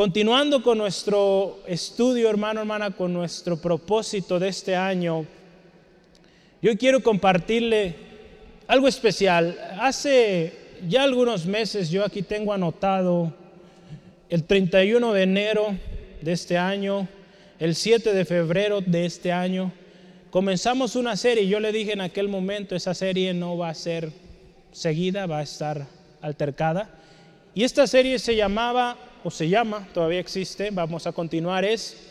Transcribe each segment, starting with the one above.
Continuando con nuestro estudio, hermano, hermana, con nuestro propósito de este año, yo quiero compartirle algo especial. Hace ya algunos meses yo aquí tengo anotado el 31 de enero de este año, el 7 de febrero de este año, comenzamos una serie. Yo le dije en aquel momento, esa serie no va a ser seguida, va a estar altercada. Y esta serie se llamaba o se llama, todavía existe, vamos a continuar, es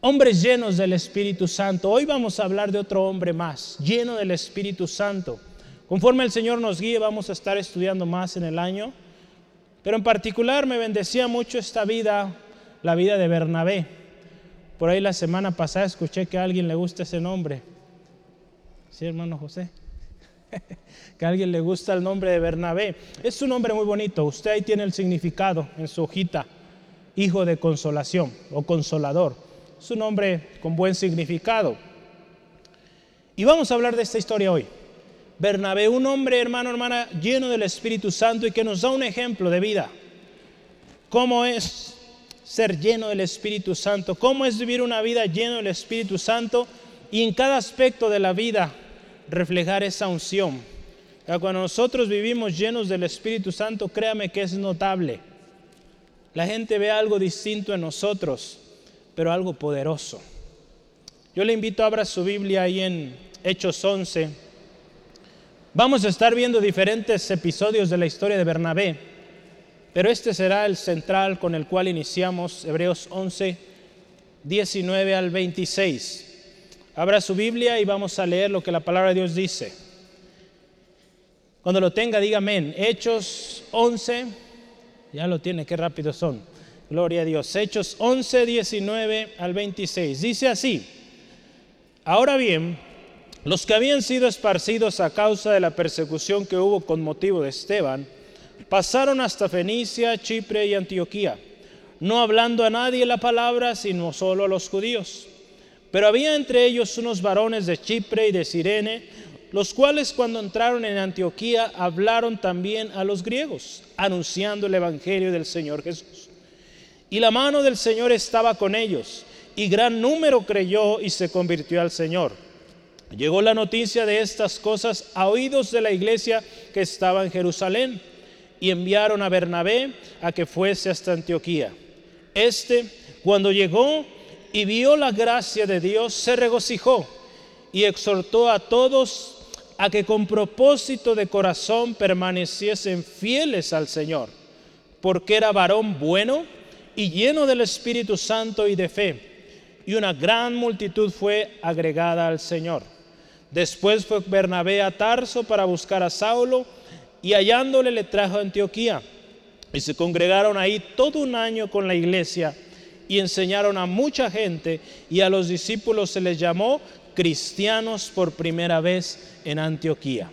Hombres llenos del Espíritu Santo. Hoy vamos a hablar de otro hombre más, lleno del Espíritu Santo. Conforme el Señor nos guíe, vamos a estar estudiando más en el año. Pero en particular me bendecía mucho esta vida, la vida de Bernabé. Por ahí la semana pasada escuché que a alguien le gusta ese nombre. ¿Sí, hermano José? que a alguien le gusta el nombre de Bernabé. Es un nombre muy bonito. Usted ahí tiene el significado en su hojita. Hijo de consolación o consolador. Es un nombre con buen significado. Y vamos a hablar de esta historia hoy. Bernabé, un hombre, hermano, hermana, lleno del Espíritu Santo y que nos da un ejemplo de vida. ¿Cómo es ser lleno del Espíritu Santo? ¿Cómo es vivir una vida llena del Espíritu Santo? Y en cada aspecto de la vida reflejar esa unción. Cuando nosotros vivimos llenos del Espíritu Santo, créame que es notable. La gente ve algo distinto en nosotros, pero algo poderoso. Yo le invito a abra su Biblia ahí en Hechos 11. Vamos a estar viendo diferentes episodios de la historia de Bernabé, pero este será el central con el cual iniciamos Hebreos 11, 19 al 26. Abra su Biblia y vamos a leer lo que la palabra de Dios dice. Cuando lo tenga, diga amén. Hechos 11, ya lo tiene, qué rápido son. Gloria a Dios. Hechos 11, 19 al 26. Dice así. Ahora bien, los que habían sido esparcidos a causa de la persecución que hubo con motivo de Esteban, pasaron hasta Fenicia, Chipre y Antioquía, no hablando a nadie la palabra, sino solo a los judíos. Pero había entre ellos unos varones de Chipre y de Sirene, los cuales cuando entraron en Antioquía hablaron también a los griegos, anunciando el Evangelio del Señor Jesús. Y la mano del Señor estaba con ellos, y gran número creyó y se convirtió al Señor. Llegó la noticia de estas cosas a oídos de la iglesia que estaba en Jerusalén, y enviaron a Bernabé a que fuese hasta Antioquía. Este, cuando llegó, y vio la gracia de Dios, se regocijó y exhortó a todos a que con propósito de corazón permaneciesen fieles al Señor, porque era varón bueno y lleno del Espíritu Santo y de fe, y una gran multitud fue agregada al Señor. Después fue Bernabé a Tarso para buscar a Saulo, y hallándole le trajo a Antioquía, y se congregaron ahí todo un año con la iglesia, y enseñaron a mucha gente y a los discípulos se les llamó cristianos por primera vez en Antioquía.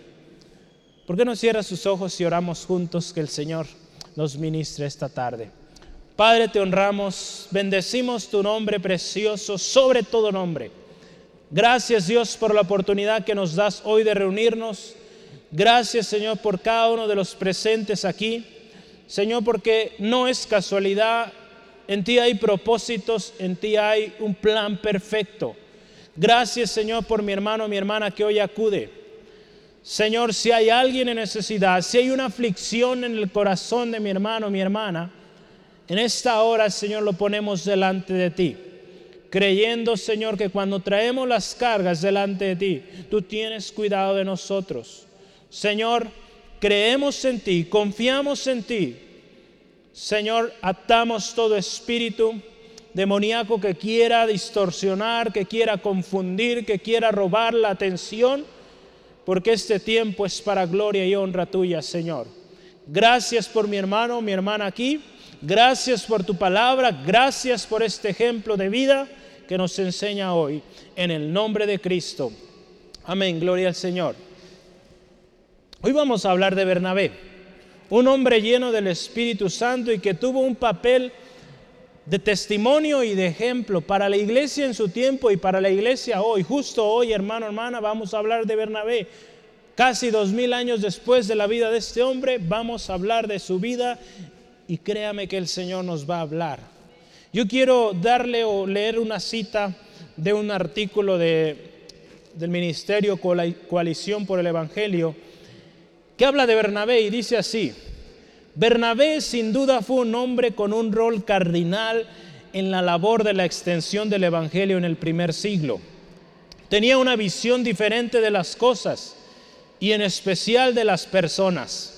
¿Por qué no cierra sus ojos y oramos juntos que el Señor nos ministre esta tarde? Padre, te honramos, bendecimos tu nombre precioso sobre todo nombre. Gracias Dios por la oportunidad que nos das hoy de reunirnos. Gracias Señor por cada uno de los presentes aquí. Señor, porque no es casualidad en ti hay propósitos, en ti hay un plan perfecto. Gracias Señor por mi hermano, mi hermana que hoy acude. Señor, si hay alguien en necesidad, si hay una aflicción en el corazón de mi hermano, mi hermana, en esta hora, Señor, lo ponemos delante de ti. Creyendo, Señor, que cuando traemos las cargas delante de ti, tú tienes cuidado de nosotros. Señor, creemos en ti, confiamos en ti, Señor, atamos todo espíritu demoníaco que quiera distorsionar, que quiera confundir, que quiera robar la atención, porque este tiempo es para gloria y honra tuya, Señor. Gracias por mi hermano, mi hermana aquí. Gracias por tu palabra. Gracias por este ejemplo de vida que nos enseña hoy. En el nombre de Cristo. Amén. Gloria al Señor. Hoy vamos a hablar de Bernabé un hombre lleno del Espíritu Santo y que tuvo un papel de testimonio y de ejemplo para la iglesia en su tiempo y para la iglesia hoy. Justo hoy, hermano, hermana, vamos a hablar de Bernabé. Casi dos mil años después de la vida de este hombre, vamos a hablar de su vida y créame que el Señor nos va a hablar. Yo quiero darle o leer una cita de un artículo de, del Ministerio Coalición por el Evangelio que habla de Bernabé y dice así, Bernabé sin duda fue un hombre con un rol cardinal en la labor de la extensión del Evangelio en el primer siglo. Tenía una visión diferente de las cosas y en especial de las personas.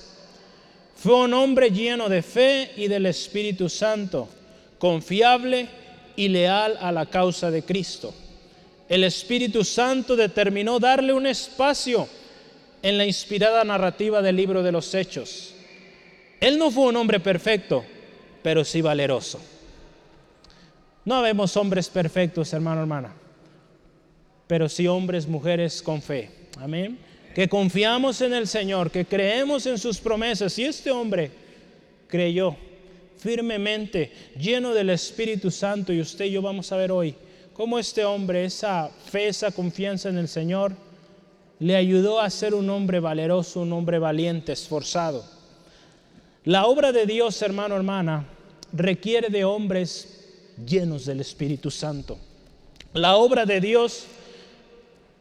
Fue un hombre lleno de fe y del Espíritu Santo, confiable y leal a la causa de Cristo. El Espíritu Santo determinó darle un espacio en la inspirada narrativa del libro de los Hechos. Él no fue un hombre perfecto, pero sí valeroso. No vemos hombres perfectos, hermano, hermana, pero sí hombres, mujeres con fe. Amén. Que confiamos en el Señor, que creemos en sus promesas. Y este hombre creyó firmemente, lleno del Espíritu Santo, y usted y yo vamos a ver hoy cómo este hombre, esa fe, esa confianza en el Señor, le ayudó a ser un hombre valeroso, un hombre valiente, esforzado. La obra de Dios, hermano, hermana, requiere de hombres llenos del Espíritu Santo. La obra de Dios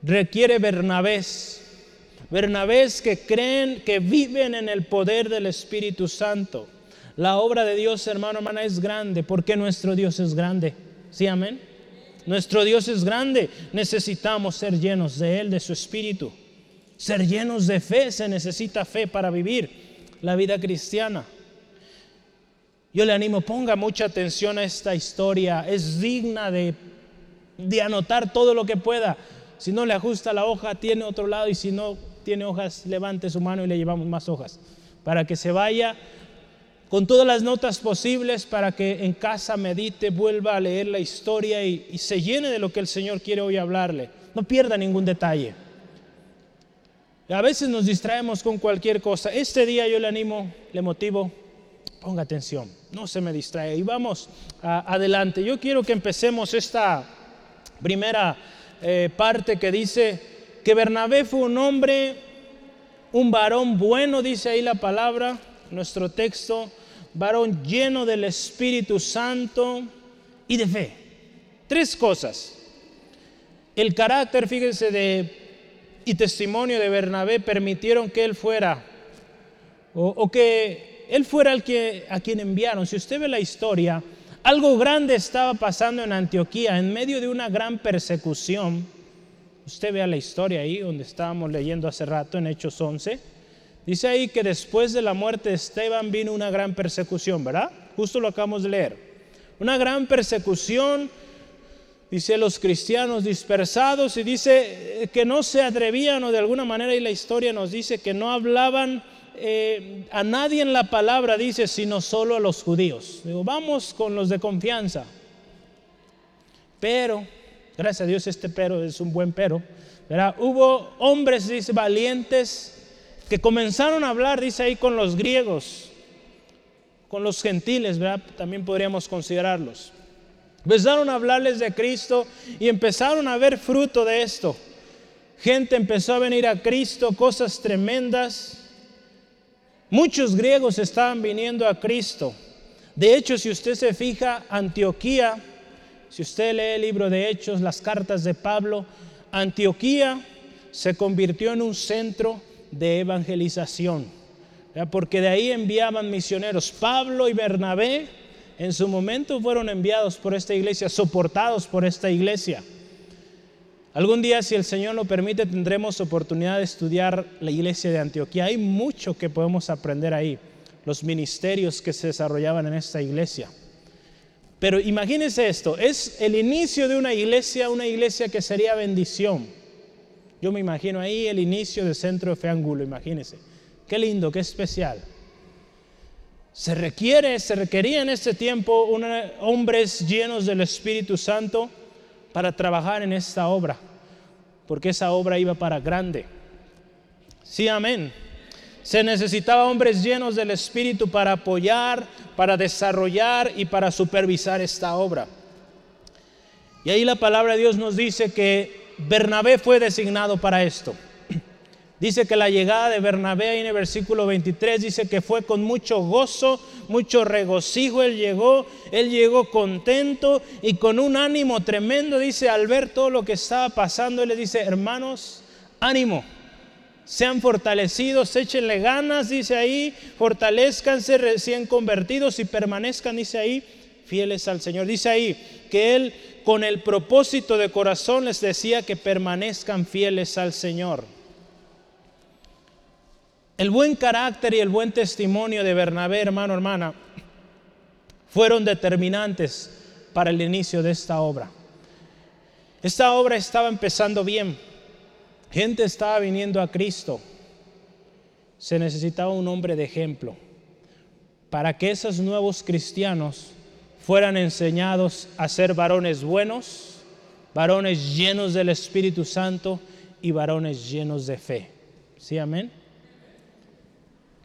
requiere Bernabés, Bernabés que creen, que viven en el poder del Espíritu Santo. La obra de Dios, hermano, hermana, es grande. porque nuestro Dios es grande? ¿Sí, amén? Nuestro Dios es grande. Necesitamos ser llenos de Él, de su Espíritu. Ser llenos de fe. Se necesita fe para vivir la vida cristiana. Yo le animo, ponga mucha atención a esta historia. Es digna de, de anotar todo lo que pueda. Si no le ajusta la hoja, tiene otro lado. Y si no tiene hojas, levante su mano y le llevamos más hojas. Para que se vaya con todas las notas posibles para que en casa medite, vuelva a leer la historia y, se llene de lo que el Señor quiere hoy hablarle. No pierda ningún detalle. A veces nos distraemos con cualquier cosa. Este día yo le animo, le motivo, ponga atención, no se me distrae. Y vamos adelante. Yo quiero que empecemos esta primera eh, parte que dice que Bernabé fue un hombre, un varón bueno, dice ahí la palabra, nuestro texto, varón lleno del Espíritu Santo y de fe. Tres cosas. El carácter, fíjense, de, y testimonio de Bernabé permitieron que él fuera, o que él fuera el que, a quien enviaron. Si usted ve la historia, algo grande estaba pasando en Antioquía en medio de una gran persecución. Usted vea la historia ahí donde estábamos leyendo hace rato en Hechos 11. Dice ahí que después de la muerte de Esteban vino una gran persecución, ¿verdad? Justo lo acabamos de leer. Una gran persecución, dice los cristianos dispersados y dice que no se atrevían o de alguna manera y la historia nos dice que no hablaban eh, a nadie en la palabra dice, sino solo a los judíos. Digo, vamos con los de confianza. Pero, gracias a Dios este pero es un buen pero, hubo hombres, valientes, que comenzaron a hablar, dice ahí, con los griegos, con los gentiles, ¿verdad? También podríamos considerarlos. Empezaron a hablarles de Cristo y empezaron a ver fruto de esto. Gente empezó a venir a Cristo, cosas tremendas. Muchos griegos estaban viniendo a Cristo. De hecho, si usted se fija, Antioquía, si usted lee el libro de Hechos, las cartas de Pablo, Antioquía se convirtió en un centro de evangelización, porque de ahí enviaban misioneros. Pablo y Bernabé en su momento fueron enviados por esta iglesia, soportados por esta iglesia. Algún día, si el Señor lo permite, tendremos oportunidad de estudiar la iglesia de Antioquía. Hay mucho que podemos aprender ahí, los ministerios que se desarrollaban en esta iglesia. Pero imagínense esto, es el inicio de una iglesia, una iglesia que sería bendición. Yo me imagino ahí el inicio del centro de fe angulo, imagínense. Qué lindo, qué especial. Se requiere, se requería en este tiempo hombres llenos del Espíritu Santo para trabajar en esta obra, porque esa obra iba para grande. Sí, amén. Se necesitaba hombres llenos del Espíritu para apoyar, para desarrollar y para supervisar esta obra. Y ahí la palabra de Dios nos dice que Bernabé fue designado para esto. Dice que la llegada de Bernabé en el versículo 23 dice que fue con mucho gozo, mucho regocijo. Él llegó, él llegó contento y con un ánimo tremendo. Dice, al ver todo lo que estaba pasando, él le dice, hermanos, ánimo, sean fortalecidos, échenle ganas, dice ahí, fortalezcanse recién convertidos y permanezcan, dice ahí, fieles al Señor. Dice ahí que él con el propósito de corazón les decía que permanezcan fieles al Señor. El buen carácter y el buen testimonio de Bernabé, hermano, hermana, fueron determinantes para el inicio de esta obra. Esta obra estaba empezando bien. Gente estaba viniendo a Cristo. Se necesitaba un hombre de ejemplo para que esos nuevos cristianos fueran enseñados a ser varones buenos, varones llenos del Espíritu Santo y varones llenos de fe. ¿Sí, amén?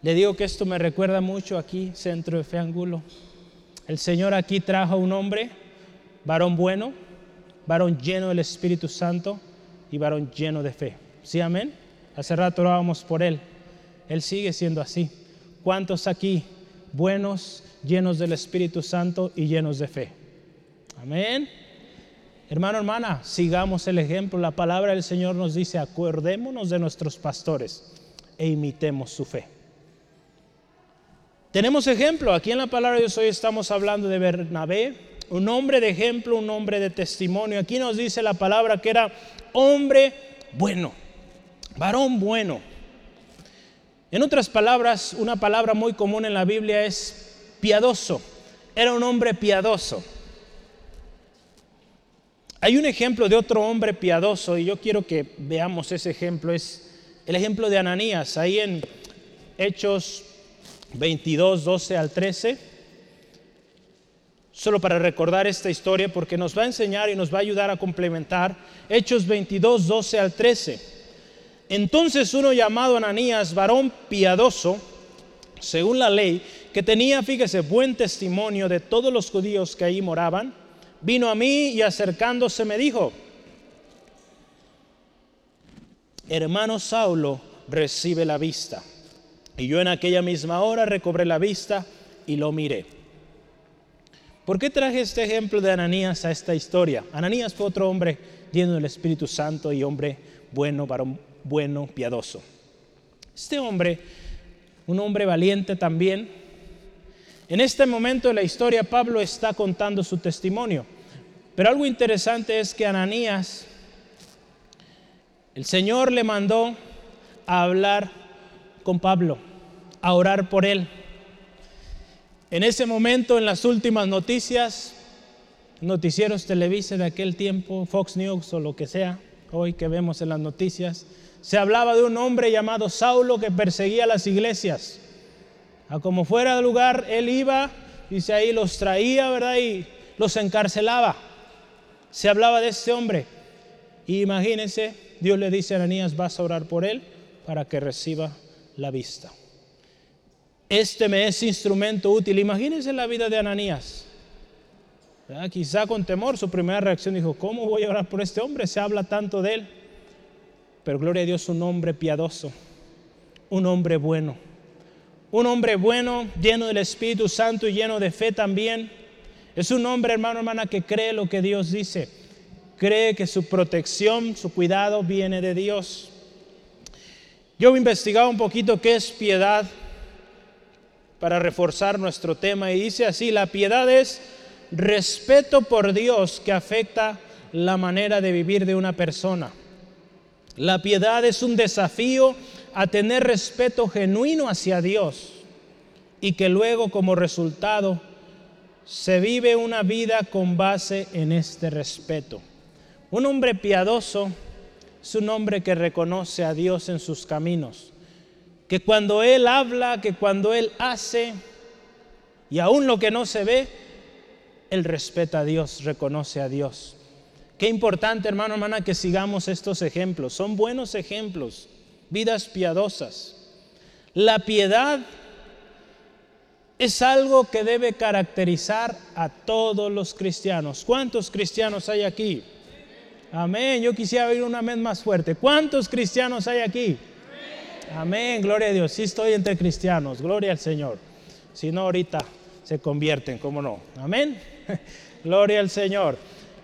Le digo que esto me recuerda mucho aquí, Centro de Fe Angulo. El Señor aquí trajo a un hombre, varón bueno, varón lleno del Espíritu Santo y varón lleno de fe. ¿Sí, amén? Hace rato orábamos por él. Él sigue siendo así. ¿Cuántos aquí buenos, llenos del Espíritu Santo y llenos de fe? Amén. Hermano, hermana, sigamos el ejemplo. La palabra del Señor nos dice, acordémonos de nuestros pastores e imitemos su fe. Tenemos ejemplo, aquí en la palabra de Dios hoy estamos hablando de Bernabé, un hombre de ejemplo, un hombre de testimonio. Aquí nos dice la palabra que era hombre bueno, varón bueno. En otras palabras, una palabra muy común en la Biblia es piadoso. Era un hombre piadoso. Hay un ejemplo de otro hombre piadoso y yo quiero que veamos ese ejemplo. Es el ejemplo de Ananías, ahí en Hechos 22, 12 al 13. Solo para recordar esta historia porque nos va a enseñar y nos va a ayudar a complementar. Hechos 22, 12 al 13. Entonces uno llamado Ananías, varón piadoso, según la ley, que tenía, fíjese, buen testimonio de todos los judíos que ahí moraban, vino a mí y acercándose me dijo, hermano Saulo, recibe la vista. Y yo en aquella misma hora recobré la vista y lo miré. ¿Por qué traje este ejemplo de Ananías a esta historia? Ananías fue otro hombre lleno del Espíritu Santo y hombre bueno, varón bueno, piadoso. Este hombre, un hombre valiente también. En este momento de la historia Pablo está contando su testimonio. Pero algo interesante es que Ananías, el Señor le mandó a hablar con Pablo a orar por él. En ese momento, en las últimas noticias, noticieros Televisa de aquel tiempo, Fox News o lo que sea, hoy que vemos en las noticias, se hablaba de un hombre llamado Saulo que perseguía las iglesias. A como fuera de lugar, él iba, dice ahí, los traía, ¿verdad? Y los encarcelaba. Se hablaba de ese hombre. Y imagínense, Dios le dice a Ananías, vas a orar por él para que reciba la vista este me es instrumento útil. Imagínense la vida de Ananías. Quizá con temor su primera reacción dijo, ¿cómo voy a orar por este hombre? Se habla tanto de él. Pero gloria a Dios, un hombre piadoso, un hombre bueno. Un hombre bueno, lleno del Espíritu Santo y lleno de fe también. Es un hombre, hermano, hermana, que cree lo que Dios dice. Cree que su protección, su cuidado viene de Dios. Yo he investigado un poquito qué es piedad para reforzar nuestro tema y dice así, la piedad es respeto por Dios que afecta la manera de vivir de una persona. La piedad es un desafío a tener respeto genuino hacia Dios y que luego como resultado se vive una vida con base en este respeto. Un hombre piadoso es un hombre que reconoce a Dios en sus caminos que cuando Él habla, que cuando Él hace, y aún lo que no se ve, Él respeta a Dios, reconoce a Dios. Qué importante, hermano, hermana, que sigamos estos ejemplos. Son buenos ejemplos, vidas piadosas. La piedad es algo que debe caracterizar a todos los cristianos. ¿Cuántos cristianos hay aquí? Amén. Yo quisiera oír una vez más fuerte. ¿Cuántos cristianos hay aquí? Amén, gloria a Dios. Sí estoy entre cristianos, gloria al Señor. Si no, ahorita se convierten, ¿cómo no? Amén. Gloria al Señor.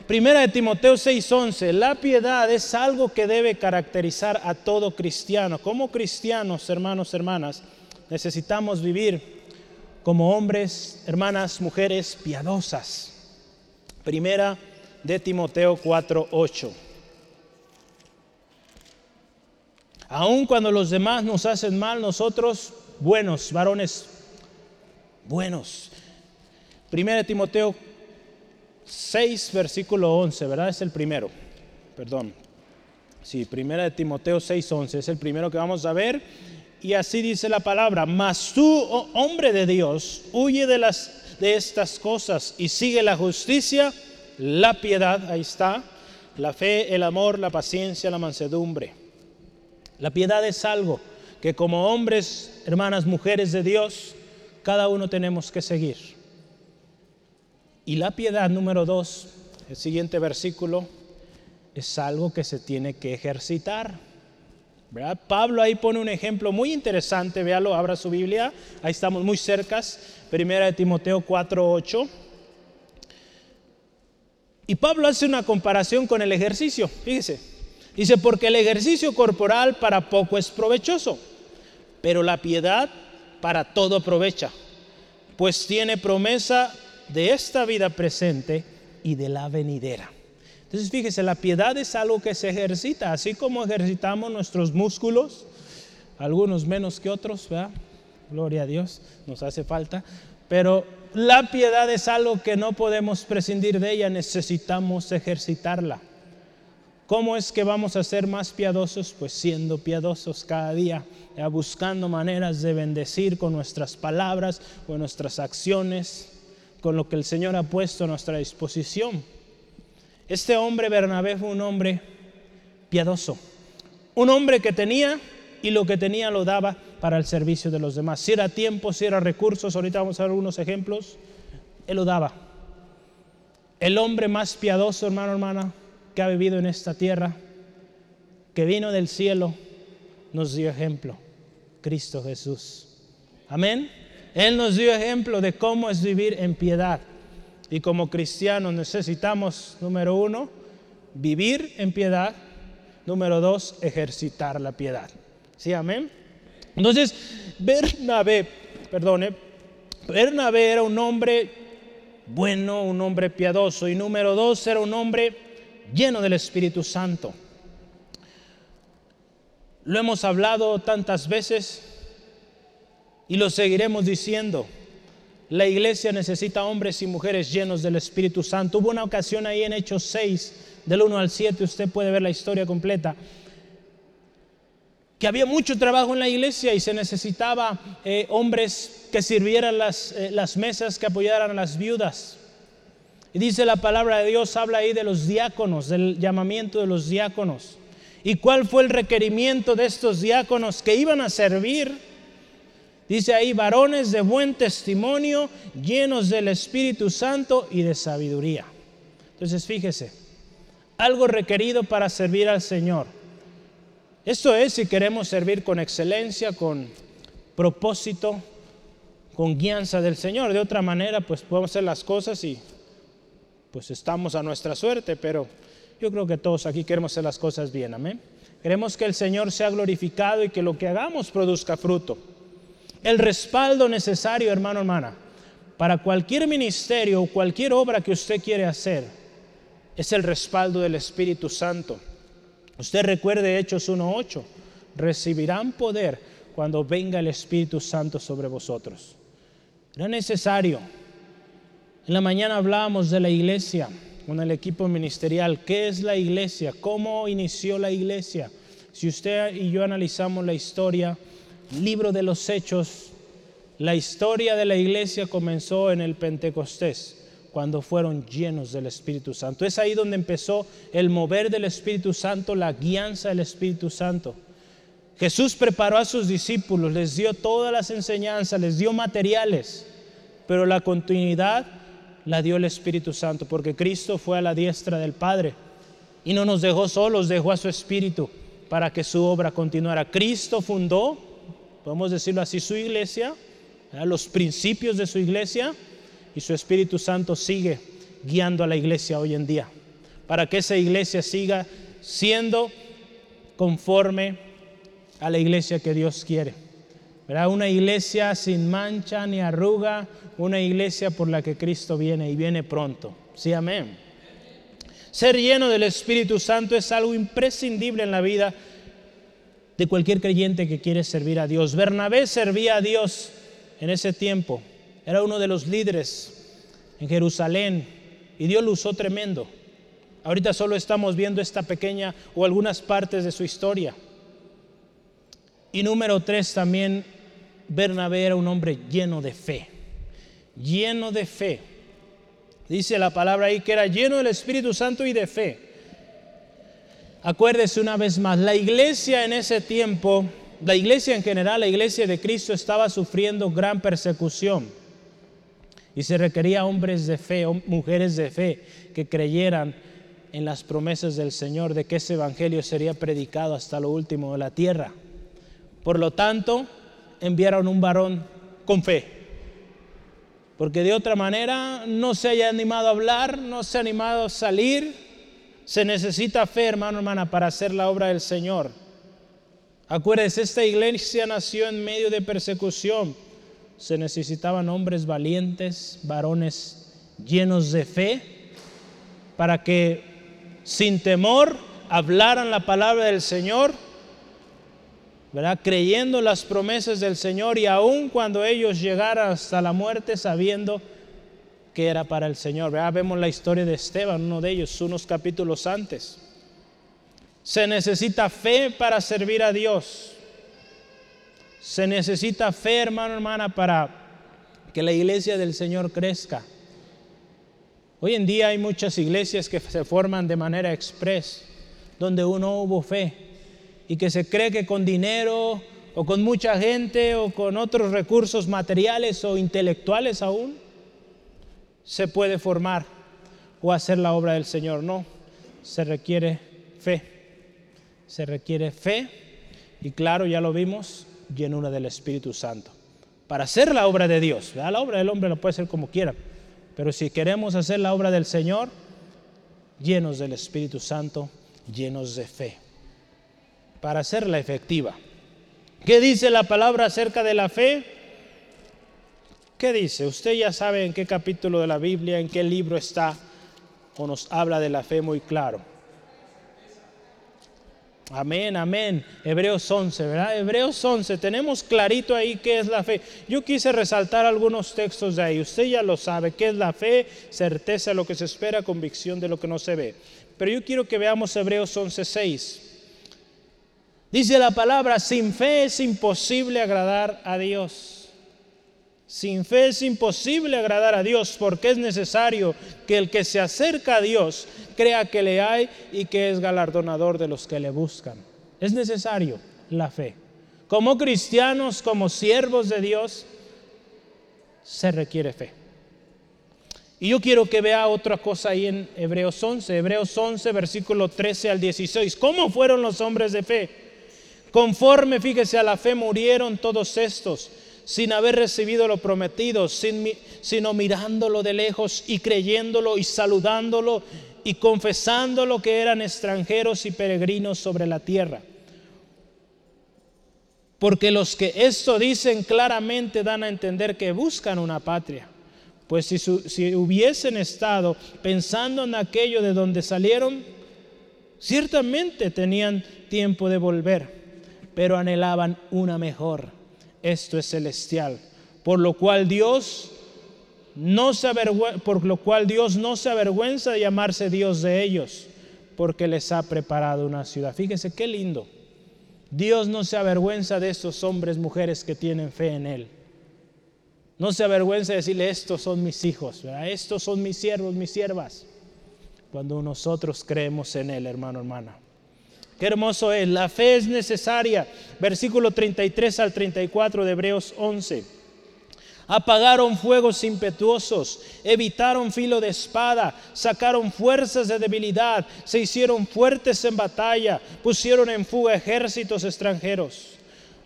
Primera de Timoteo 6:11, la piedad es algo que debe caracterizar a todo cristiano. Como cristianos, hermanos, hermanas, necesitamos vivir como hombres, hermanas, mujeres piadosas. Primera de Timoteo 4:8. Aun cuando los demás nos hacen mal, nosotros, buenos, varones, buenos. Primera de Timoteo 6, versículo 11, ¿verdad? Es el primero. Perdón. Sí, primera de Timoteo 6, 11 es el primero que vamos a ver. Y así dice la palabra, mas tú, oh hombre de Dios, huye de, las, de estas cosas y sigue la justicia, la piedad, ahí está, la fe, el amor, la paciencia, la mansedumbre. La piedad es algo que como hombres, hermanas, mujeres de Dios, cada uno tenemos que seguir. Y la piedad número dos, el siguiente versículo, es algo que se tiene que ejercitar. Pablo ahí pone un ejemplo muy interesante, véalo, abra su Biblia, ahí estamos muy cercas, primera de Timoteo 4:8. Y Pablo hace una comparación con el ejercicio, fíjese. Dice, porque el ejercicio corporal para poco es provechoso, pero la piedad para todo aprovecha, pues tiene promesa de esta vida presente y de la venidera. Entonces fíjese, la piedad es algo que se ejercita, así como ejercitamos nuestros músculos, algunos menos que otros, ¿verdad? Gloria a Dios, nos hace falta, pero la piedad es algo que no podemos prescindir de ella, necesitamos ejercitarla. ¿Cómo es que vamos a ser más piadosos? Pues siendo piadosos cada día, buscando maneras de bendecir con nuestras palabras, con nuestras acciones, con lo que el Señor ha puesto a nuestra disposición. Este hombre Bernabé fue un hombre piadoso, un hombre que tenía y lo que tenía lo daba para el servicio de los demás. Si era tiempo, si era recursos, ahorita vamos a ver algunos ejemplos, él lo daba. El hombre más piadoso, hermano, hermana, que ha vivido en esta tierra, que vino del cielo, nos dio ejemplo, Cristo Jesús. Amén. Él nos dio ejemplo de cómo es vivir en piedad. Y como cristianos necesitamos, número uno, vivir en piedad. Número dos, ejercitar la piedad. ¿Sí, amén? Entonces, Bernabé, perdone, Bernabé era un hombre bueno, un hombre piadoso. Y número dos, era un hombre lleno del Espíritu Santo. Lo hemos hablado tantas veces y lo seguiremos diciendo. La iglesia necesita hombres y mujeres llenos del Espíritu Santo. Hubo una ocasión ahí en Hechos 6, del 1 al 7, usted puede ver la historia completa, que había mucho trabajo en la iglesia y se necesitaba eh, hombres que sirvieran las, eh, las mesas, que apoyaran a las viudas. Y dice la palabra de Dios, habla ahí de los diáconos, del llamamiento de los diáconos. ¿Y cuál fue el requerimiento de estos diáconos que iban a servir? Dice ahí, varones de buen testimonio, llenos del Espíritu Santo y de sabiduría. Entonces fíjese, algo requerido para servir al Señor. Esto es si queremos servir con excelencia, con propósito, con guianza del Señor. De otra manera, pues podemos hacer las cosas y pues estamos a nuestra suerte, pero yo creo que todos aquí queremos hacer las cosas bien, amén. Queremos que el Señor sea glorificado y que lo que hagamos produzca fruto. El respaldo necesario, hermano, hermana, para cualquier ministerio o cualquier obra que usted quiere hacer, es el respaldo del Espíritu Santo. Usted recuerde Hechos 1.8, recibirán poder cuando venga el Espíritu Santo sobre vosotros. Era necesario. En la mañana hablábamos de la iglesia con el equipo ministerial. ¿Qué es la iglesia? ¿Cómo inició la iglesia? Si usted y yo analizamos la historia, libro de los Hechos, la historia de la iglesia comenzó en el Pentecostés, cuando fueron llenos del Espíritu Santo. Es ahí donde empezó el mover del Espíritu Santo, la guianza del Espíritu Santo. Jesús preparó a sus discípulos, les dio todas las enseñanzas, les dio materiales, pero la continuidad la dio el Espíritu Santo, porque Cristo fue a la diestra del Padre y no nos dejó solos, dejó a su Espíritu para que su obra continuara. Cristo fundó, podemos decirlo así, su iglesia, los principios de su iglesia, y su Espíritu Santo sigue guiando a la iglesia hoy en día, para que esa iglesia siga siendo conforme a la iglesia que Dios quiere. Una iglesia sin mancha ni arruga, una iglesia por la que Cristo viene y viene pronto. Sí, amén. Ser lleno del Espíritu Santo es algo imprescindible en la vida de cualquier creyente que quiere servir a Dios. Bernabé servía a Dios en ese tiempo. Era uno de los líderes en Jerusalén y Dios lo usó tremendo. Ahorita solo estamos viendo esta pequeña o algunas partes de su historia. Y número tres, también Bernabé era un hombre lleno de fe, lleno de fe. Dice la palabra ahí que era lleno del Espíritu Santo y de fe. Acuérdese una vez más, la iglesia en ese tiempo, la iglesia en general, la iglesia de Cristo estaba sufriendo gran persecución. Y se requería hombres de fe, mujeres de fe, que creyeran en las promesas del Señor de que ese evangelio sería predicado hasta lo último de la tierra. Por lo tanto, enviaron un varón con fe. Porque de otra manera no se haya animado a hablar, no se ha animado a salir. Se necesita fe, hermano, hermana, para hacer la obra del Señor. Acuérdense, esta iglesia nació en medio de persecución. Se necesitaban hombres valientes, varones llenos de fe, para que sin temor hablaran la palabra del Señor Creyendo las promesas del Señor y aun cuando ellos llegaran hasta la muerte sabiendo que era para el Señor. Vemos la historia de Esteban, uno de ellos, unos capítulos antes. Se necesita fe para servir a Dios. Se necesita fe, hermano, hermana, para que la iglesia del Señor crezca. Hoy en día hay muchas iglesias que se forman de manera express, donde uno hubo fe y que se cree que con dinero o con mucha gente o con otros recursos materiales o intelectuales aún se puede formar o hacer la obra del Señor. No, se requiere fe. Se requiere fe y claro, ya lo vimos, llenura del Espíritu Santo. Para hacer la obra de Dios, la obra del hombre lo puede hacer como quiera, pero si queremos hacer la obra del Señor, llenos del Espíritu Santo, llenos de fe para hacerla efectiva. ¿Qué dice la palabra acerca de la fe? ¿Qué dice? Usted ya sabe en qué capítulo de la Biblia, en qué libro está, o nos habla de la fe muy claro. Amén, amén. Hebreos 11, ¿verdad? Hebreos 11, tenemos clarito ahí qué es la fe. Yo quise resaltar algunos textos de ahí. Usted ya lo sabe, qué es la fe, certeza de lo que se espera, convicción de lo que no se ve. Pero yo quiero que veamos Hebreos 11, 6. Dice la palabra, sin fe es imposible agradar a Dios. Sin fe es imposible agradar a Dios porque es necesario que el que se acerca a Dios crea que le hay y que es galardonador de los que le buscan. Es necesario la fe. Como cristianos, como siervos de Dios, se requiere fe. Y yo quiero que vea otra cosa ahí en Hebreos 11, Hebreos 11, versículo 13 al 16. ¿Cómo fueron los hombres de fe? Conforme, fíjese, a la fe murieron todos estos, sin haber recibido lo prometido, sino mirándolo de lejos y creyéndolo y saludándolo y confesándolo que eran extranjeros y peregrinos sobre la tierra. Porque los que esto dicen claramente dan a entender que buscan una patria. Pues si, si hubiesen estado pensando en aquello de donde salieron, ciertamente tenían tiempo de volver pero anhelaban una mejor. Esto es celestial. Por lo cual Dios no se por lo cual Dios no se avergüenza de llamarse Dios de ellos, porque les ha preparado una ciudad. Fíjese qué lindo. Dios no se avergüenza de estos hombres, mujeres que tienen fe en Él. No se avergüenza de decirle, estos son mis hijos, estos son mis siervos, mis siervas. Cuando nosotros creemos en Él, hermano, hermana. Qué hermoso es. La fe es necesaria. Versículo 33 al 34 de Hebreos 11. Apagaron fuegos impetuosos, evitaron filo de espada, sacaron fuerzas de debilidad, se hicieron fuertes en batalla, pusieron en fuga ejércitos extranjeros.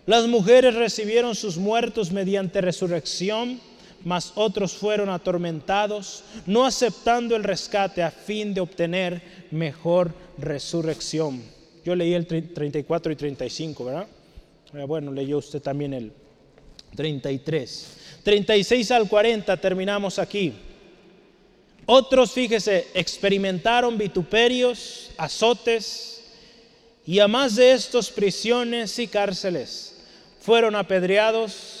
Las mujeres recibieron sus muertos mediante resurrección, mas otros fueron atormentados, no aceptando el rescate a fin de obtener mejor resurrección. Yo leí el 34 y 35, ¿verdad? Bueno, leyó usted también el 33. 36 al 40 terminamos aquí. Otros, fíjese, experimentaron vituperios, azotes y a más de estos prisiones y cárceles. Fueron apedreados,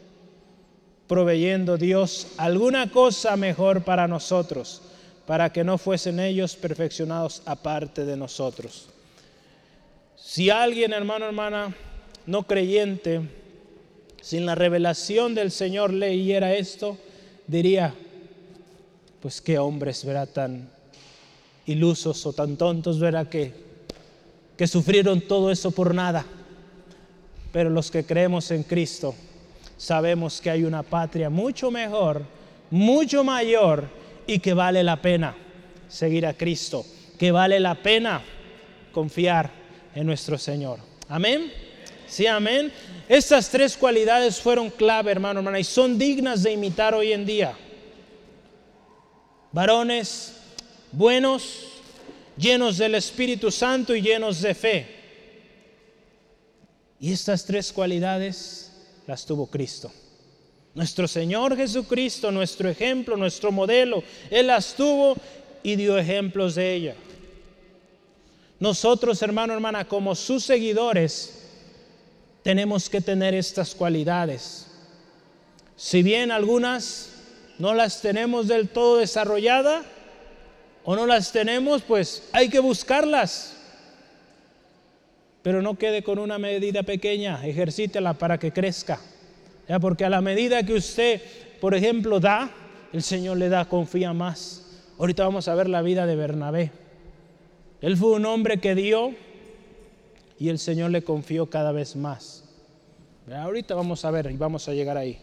proveyendo Dios alguna cosa mejor para nosotros, para que no fuesen ellos perfeccionados aparte de nosotros. Si alguien, hermano, hermana, no creyente, sin la revelación del Señor leyera esto, diría, pues qué hombres, verá, tan ilusos o tan tontos, verá, que, que sufrieron todo eso por nada. Pero los que creemos en Cristo, sabemos que hay una patria mucho mejor, mucho mayor y que vale la pena seguir a Cristo, que vale la pena confiar en nuestro Señor. Amén. Sí, amén. Estas tres cualidades fueron clave, hermano, hermana, y son dignas de imitar hoy en día. Varones buenos, llenos del Espíritu Santo y llenos de fe. Y estas tres cualidades las tuvo Cristo. Nuestro Señor Jesucristo, nuestro ejemplo, nuestro modelo, Él las tuvo y dio ejemplos de ella. Nosotros, hermano, hermana, como sus seguidores, tenemos que tener estas cualidades. Si bien algunas no las tenemos del todo desarrolladas o no las tenemos, pues hay que buscarlas. Pero no quede con una medida pequeña, ejercítela para que crezca. ¿Ya? Porque a la medida que usted, por ejemplo, da, el Señor le da, confía más. Ahorita vamos a ver la vida de Bernabé. Él fue un hombre que dio y el Señor le confió cada vez más. Ahorita vamos a ver y vamos a llegar ahí.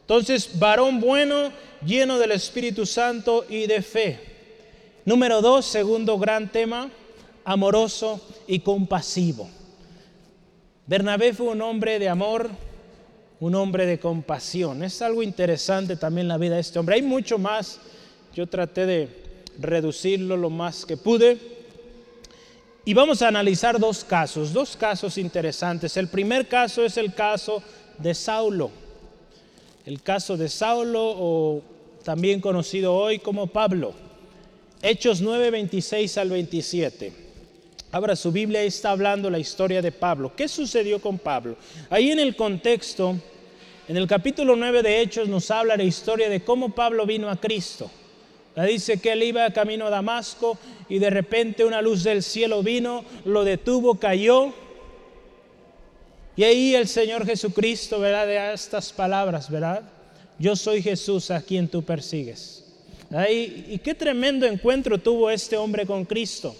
Entonces, varón bueno, lleno del Espíritu Santo y de fe. Número dos, segundo gran tema, amoroso y compasivo. Bernabé fue un hombre de amor, un hombre de compasión. Es algo interesante también la vida de este hombre. Hay mucho más. Yo traté de reducirlo lo más que pude. Y vamos a analizar dos casos, dos casos interesantes. El primer caso es el caso de Saulo. El caso de Saulo o también conocido hoy como Pablo. Hechos 9, 26 al 27. Abra su Biblia está hablando la historia de Pablo. ¿Qué sucedió con Pablo? Ahí en el contexto, en el capítulo 9 de Hechos nos habla la historia de cómo Pablo vino a Cristo. La dice que él iba camino a Damasco y de repente una luz del cielo vino, lo detuvo, cayó. Y ahí el Señor Jesucristo, ¿verdad? De estas palabras, ¿verdad? Yo soy Jesús a quien tú persigues. Ahí, y qué tremendo encuentro tuvo este hombre con Cristo.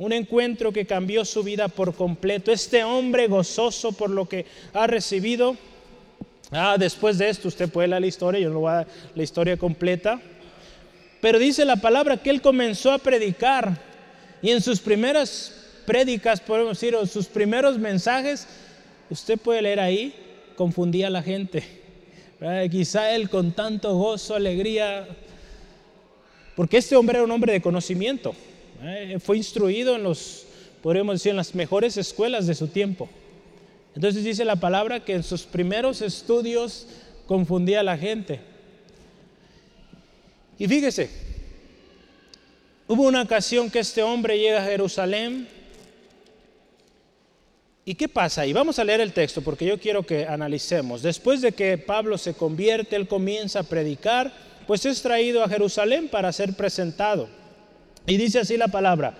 Un encuentro que cambió su vida por completo. Este hombre gozoso por lo que ha recibido. Ah, después de esto usted puede leer la historia, yo no voy a dar la historia completa. Pero dice la palabra que él comenzó a predicar y en sus primeras prédicas, podemos decir, o sus primeros mensajes, usted puede leer ahí, confundía a la gente. Quizá él con tanto gozo, alegría, porque este hombre era un hombre de conocimiento, fue instruido en los, podríamos decir, en las mejores escuelas de su tiempo. Entonces dice la palabra que en sus primeros estudios confundía a la gente. Y fíjese, hubo una ocasión que este hombre llega a Jerusalén. ¿Y qué pasa? Y vamos a leer el texto porque yo quiero que analicemos. Después de que Pablo se convierte, él comienza a predicar pues es traído a Jerusalén para ser presentado. Y dice así la palabra,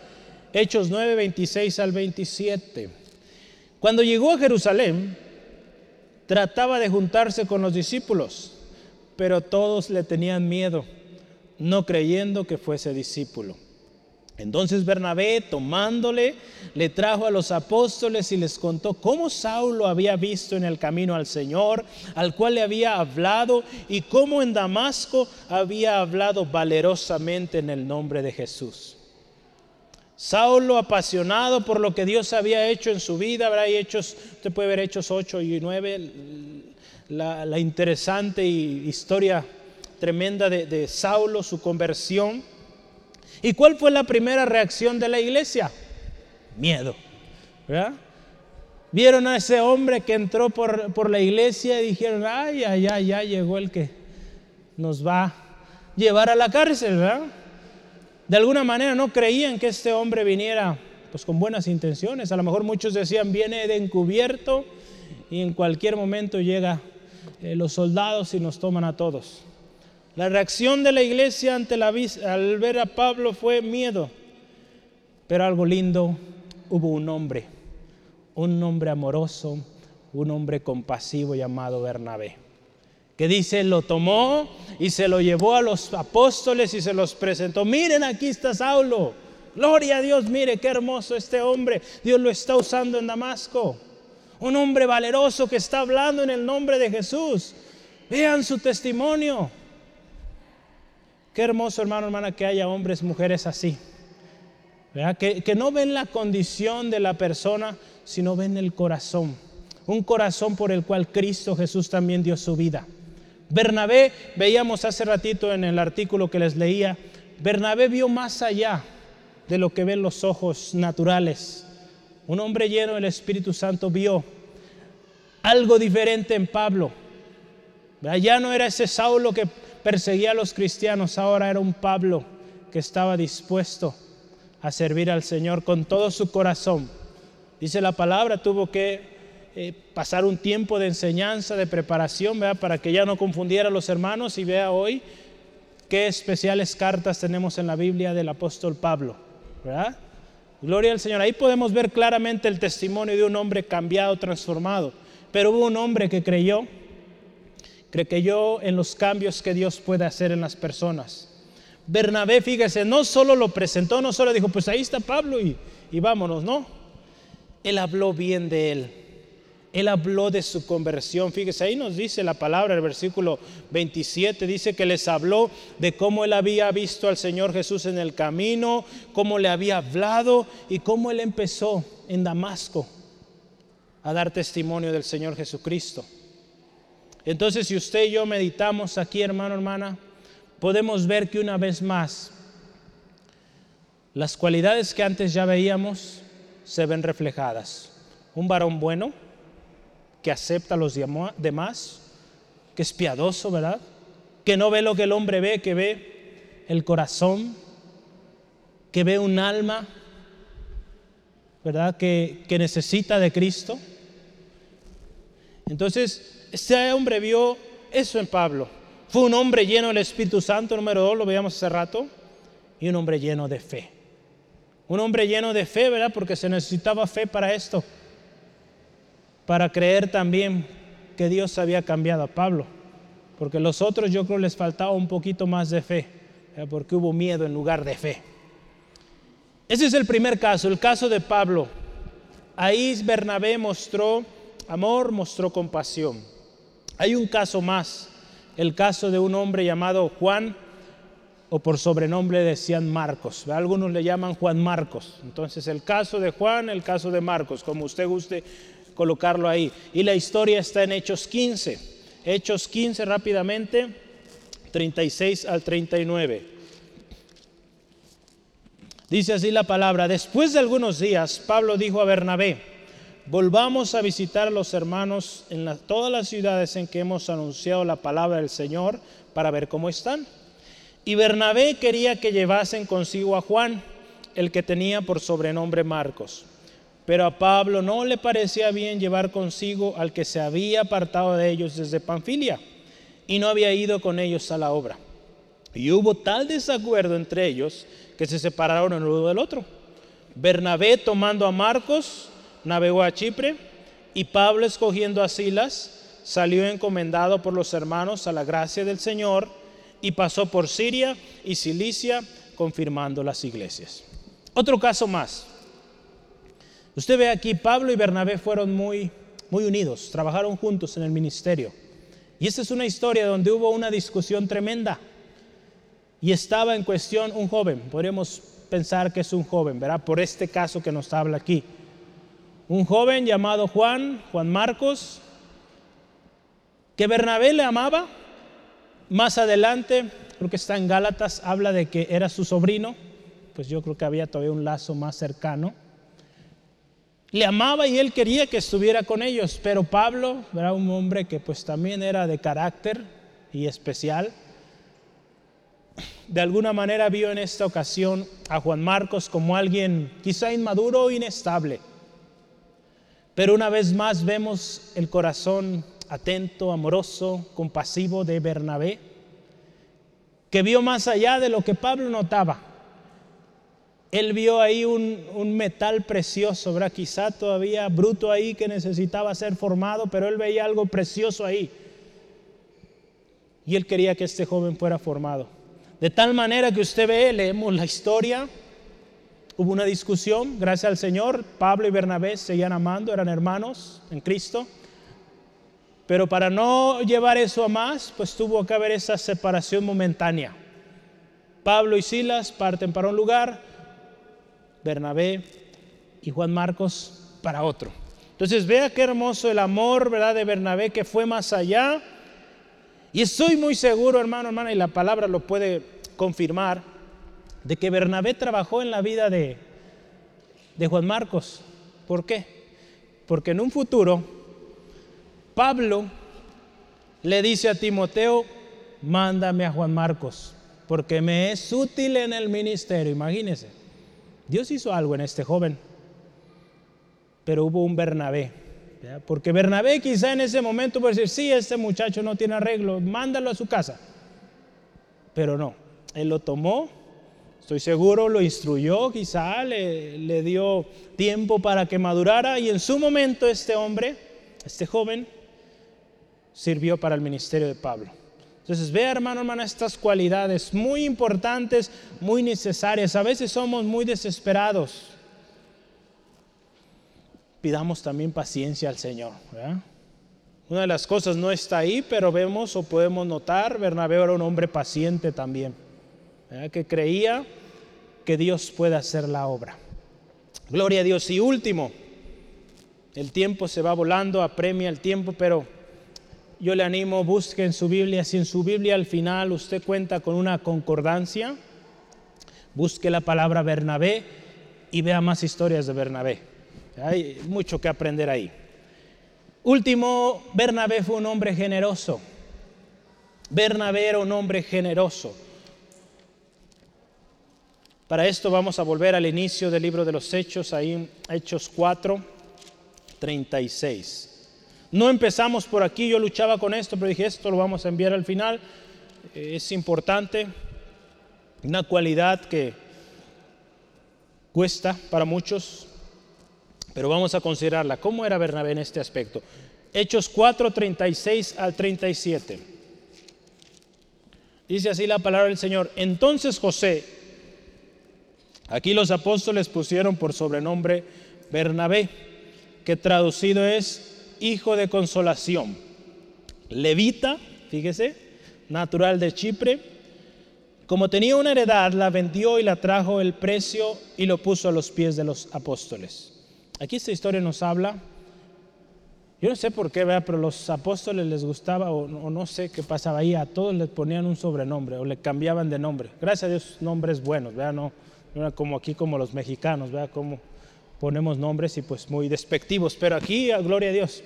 Hechos 9, 26 al 27. Cuando llegó a Jerusalén, trataba de juntarse con los discípulos, pero todos le tenían miedo, no creyendo que fuese discípulo. Entonces Bernabé, tomándole, le trajo a los apóstoles y les contó cómo Saulo había visto en el camino al Señor, al cual le había hablado, y cómo en Damasco había hablado valerosamente en el nombre de Jesús. Saulo, apasionado por lo que Dios había hecho en su vida, habrá hechos, usted puede ver Hechos 8 y 9, la, interesante historia tremenda de Saulo, su conversión ¿Y cuál fue la primera reacción de la iglesia? Miedo. Vieron a ese hombre que entró por, la iglesia y dijeron, ay, ay, ay, ya llegó el que nos va a llevar a la cárcel, ¿verdad? De alguna manera no creían que este hombre viniera pues con buenas intenciones. A lo mejor muchos decían, viene de encubierto y en cualquier momento llega eh, los soldados y nos toman a todos. La reacción de la iglesia ante la, al ver a Pablo fue miedo. Pero algo lindo, hubo un hombre, un hombre amoroso, un hombre compasivo llamado Bernabé, que dice, lo tomó y se lo llevó a los apóstoles y se los presentó. Miren, aquí está Saulo. Gloria a Dios, mire qué hermoso este hombre. Dios lo está usando en Damasco. Un hombre valeroso que está hablando en el nombre de Jesús. Vean su testimonio. Qué hermoso, hermano, hermana, que haya hombres, mujeres así. Que, que no ven la condición de la persona, sino ven el corazón. Un corazón por el cual Cristo Jesús también dio su vida. Bernabé, veíamos hace ratito en el artículo que les leía, Bernabé vio más allá de lo que ven los ojos naturales. Un hombre lleno del Espíritu Santo vio algo diferente en Pablo. Ya no era ese Saulo que perseguía a los cristianos, ahora era un Pablo que estaba dispuesto a servir al Señor con todo su corazón. Dice la palabra, tuvo que eh, pasar un tiempo de enseñanza, de preparación, para que ya no confundiera a los hermanos y vea hoy qué especiales cartas tenemos en la Biblia del apóstol Pablo. ¿verdad? Gloria al Señor. Ahí podemos ver claramente el testimonio de un hombre cambiado, transformado. Pero hubo un hombre que creyó creyó en los cambios que Dios puede hacer en las personas. Bernabé, fíjese, no solo lo presentó, no solo dijo, pues ahí está Pablo y, y vámonos, no. Él habló bien de él. Él habló de su conversión. Fíjese, ahí nos dice la palabra, el versículo 27, dice que les habló de cómo él había visto al Señor Jesús en el camino, cómo le había hablado y cómo él empezó en Damasco a dar testimonio del Señor Jesucristo. Entonces, si usted y yo meditamos aquí, hermano, hermana, podemos ver que una vez más las cualidades que antes ya veíamos se ven reflejadas. Un varón bueno que acepta a los demás, que es piadoso, ¿verdad? Que no ve lo que el hombre ve, que ve el corazón, que ve un alma, ¿verdad? Que, que necesita de Cristo. Entonces, este hombre vio eso en Pablo. Fue un hombre lleno del Espíritu Santo, número dos, lo veíamos hace rato, y un hombre lleno de fe. Un hombre lleno de fe, ¿verdad? Porque se necesitaba fe para esto, para creer también que Dios había cambiado a Pablo. Porque los otros yo creo les faltaba un poquito más de fe, porque hubo miedo en lugar de fe. Ese es el primer caso, el caso de Pablo. Ahí Bernabé mostró amor, mostró compasión. Hay un caso más, el caso de un hombre llamado Juan, o por sobrenombre decían Marcos. Algunos le llaman Juan Marcos. Entonces el caso de Juan, el caso de Marcos, como usted guste colocarlo ahí. Y la historia está en Hechos 15. Hechos 15 rápidamente, 36 al 39. Dice así la palabra, después de algunos días, Pablo dijo a Bernabé, volvamos a visitar a los hermanos en todas las ciudades en que hemos anunciado la palabra del Señor para ver cómo están. Y Bernabé quería que llevasen consigo a Juan, el que tenía por sobrenombre Marcos. Pero a Pablo no le parecía bien llevar consigo al que se había apartado de ellos desde Panfilia y no había ido con ellos a la obra. Y hubo tal desacuerdo entre ellos que se separaron el uno del otro. Bernabé tomando a Marcos navegó a Chipre y Pablo escogiendo a Silas salió encomendado por los hermanos a la gracia del Señor y pasó por Siria y Cilicia confirmando las iglesias. Otro caso más. Usted ve aquí, Pablo y Bernabé fueron muy, muy unidos, trabajaron juntos en el ministerio. Y esta es una historia donde hubo una discusión tremenda. Y estaba en cuestión un joven, podríamos pensar que es un joven, ¿verdad? Por este caso que nos habla aquí. Un joven llamado Juan, Juan Marcos, que Bernabé le amaba. Más adelante, creo que está en Gálatas, habla de que era su sobrino, pues yo creo que había todavía un lazo más cercano. Le amaba y él quería que estuviera con ellos, pero Pablo era un hombre que pues también era de carácter y especial de alguna manera vio en esta ocasión a Juan Marcos como alguien quizá inmaduro o inestable. Pero una vez más vemos el corazón atento, amoroso, compasivo de Bernabé, que vio más allá de lo que Pablo notaba. Él vio ahí un, metal precioso, ¿verdad? quizá todavía bruto ahí que necesitaba ser formado, pero él veía algo precioso ahí. Y él quería que este joven fuera formado. De tal manera que usted ve, leemos la historia, hubo una discusión, gracias al Señor, Pablo y Bernabé seguían amando, eran hermanos en Cristo. Pero para no llevar eso a más, pues tuvo que haber esa separación momentánea. Pablo y Silas parten para un lugar, Bernabé y Juan Marcos para otro. Entonces vea qué hermoso el amor, ¿verdad? De Bernabé que fue más allá y estoy muy seguro, hermano, hermana, y la palabra lo puede confirmar, de que Bernabé trabajó en la vida de, Juan Marcos. ¿Por qué? Porque en un futuro, Pablo le dice a Timoteo, mándame a Juan Marcos, porque me es útil en el ministerio. Imagínese, Dios hizo algo en este joven, pero hubo un Bernabé porque Bernabé quizá en ese momento puede decir, sí, este muchacho no tiene arreglo, mándalo a su casa. Pero no, él lo tomó, estoy seguro, lo instruyó, quizá le, dio tiempo para que madurara y en su momento este hombre, este joven, sirvió para el ministerio de Pablo. Entonces, vea hermano, hermana, estas cualidades muy importantes, muy necesarias. A veces somos muy desesperados pidamos también paciencia al Señor. Una de las cosas no está ahí, pero vemos o podemos notar, Bernabé era un hombre paciente también, que creía que Dios puede hacer la obra. Gloria a Dios. Y último, el tiempo se va volando, apremia el tiempo, pero yo le animo, busque en su Biblia, si en su Biblia al final usted cuenta con una concordancia, busque la palabra Bernabé y vea más historias de Bernabé. Hay mucho que aprender ahí. Último, Bernabé fue un hombre generoso. Bernabé era un hombre generoso. Para esto vamos a volver al inicio del libro de los Hechos, ahí Hechos 4, 36. No empezamos por aquí, yo luchaba con esto, pero dije, esto lo vamos a enviar al final. Eh, es importante, una cualidad que cuesta para muchos, pero vamos a considerarla. ¿Cómo era Bernabé en este aspecto? Hechos 4, 36 al 37. Dice así la palabra del Señor. Entonces José, aquí los apóstoles pusieron por sobrenombre Bernabé, que traducido es hijo de consolación. Levita, fíjese, natural de Chipre. Como tenía una heredad, la vendió y la trajo el precio y lo puso a los pies de los apóstoles. Aquí esta historia nos habla, yo no sé por qué, pero los apóstoles les gustaba, o, no sé qué pasaba ahí, a todos les ponían un sobrenombre o le cambiaban de nombre. Gracias a Dios, nombres buenos, ¿verdad? No, no como aquí, como los mexicanos, ¿verdad? Como ponemos nombres y pues muy despectivos, pero aquí, a gloria a Dios,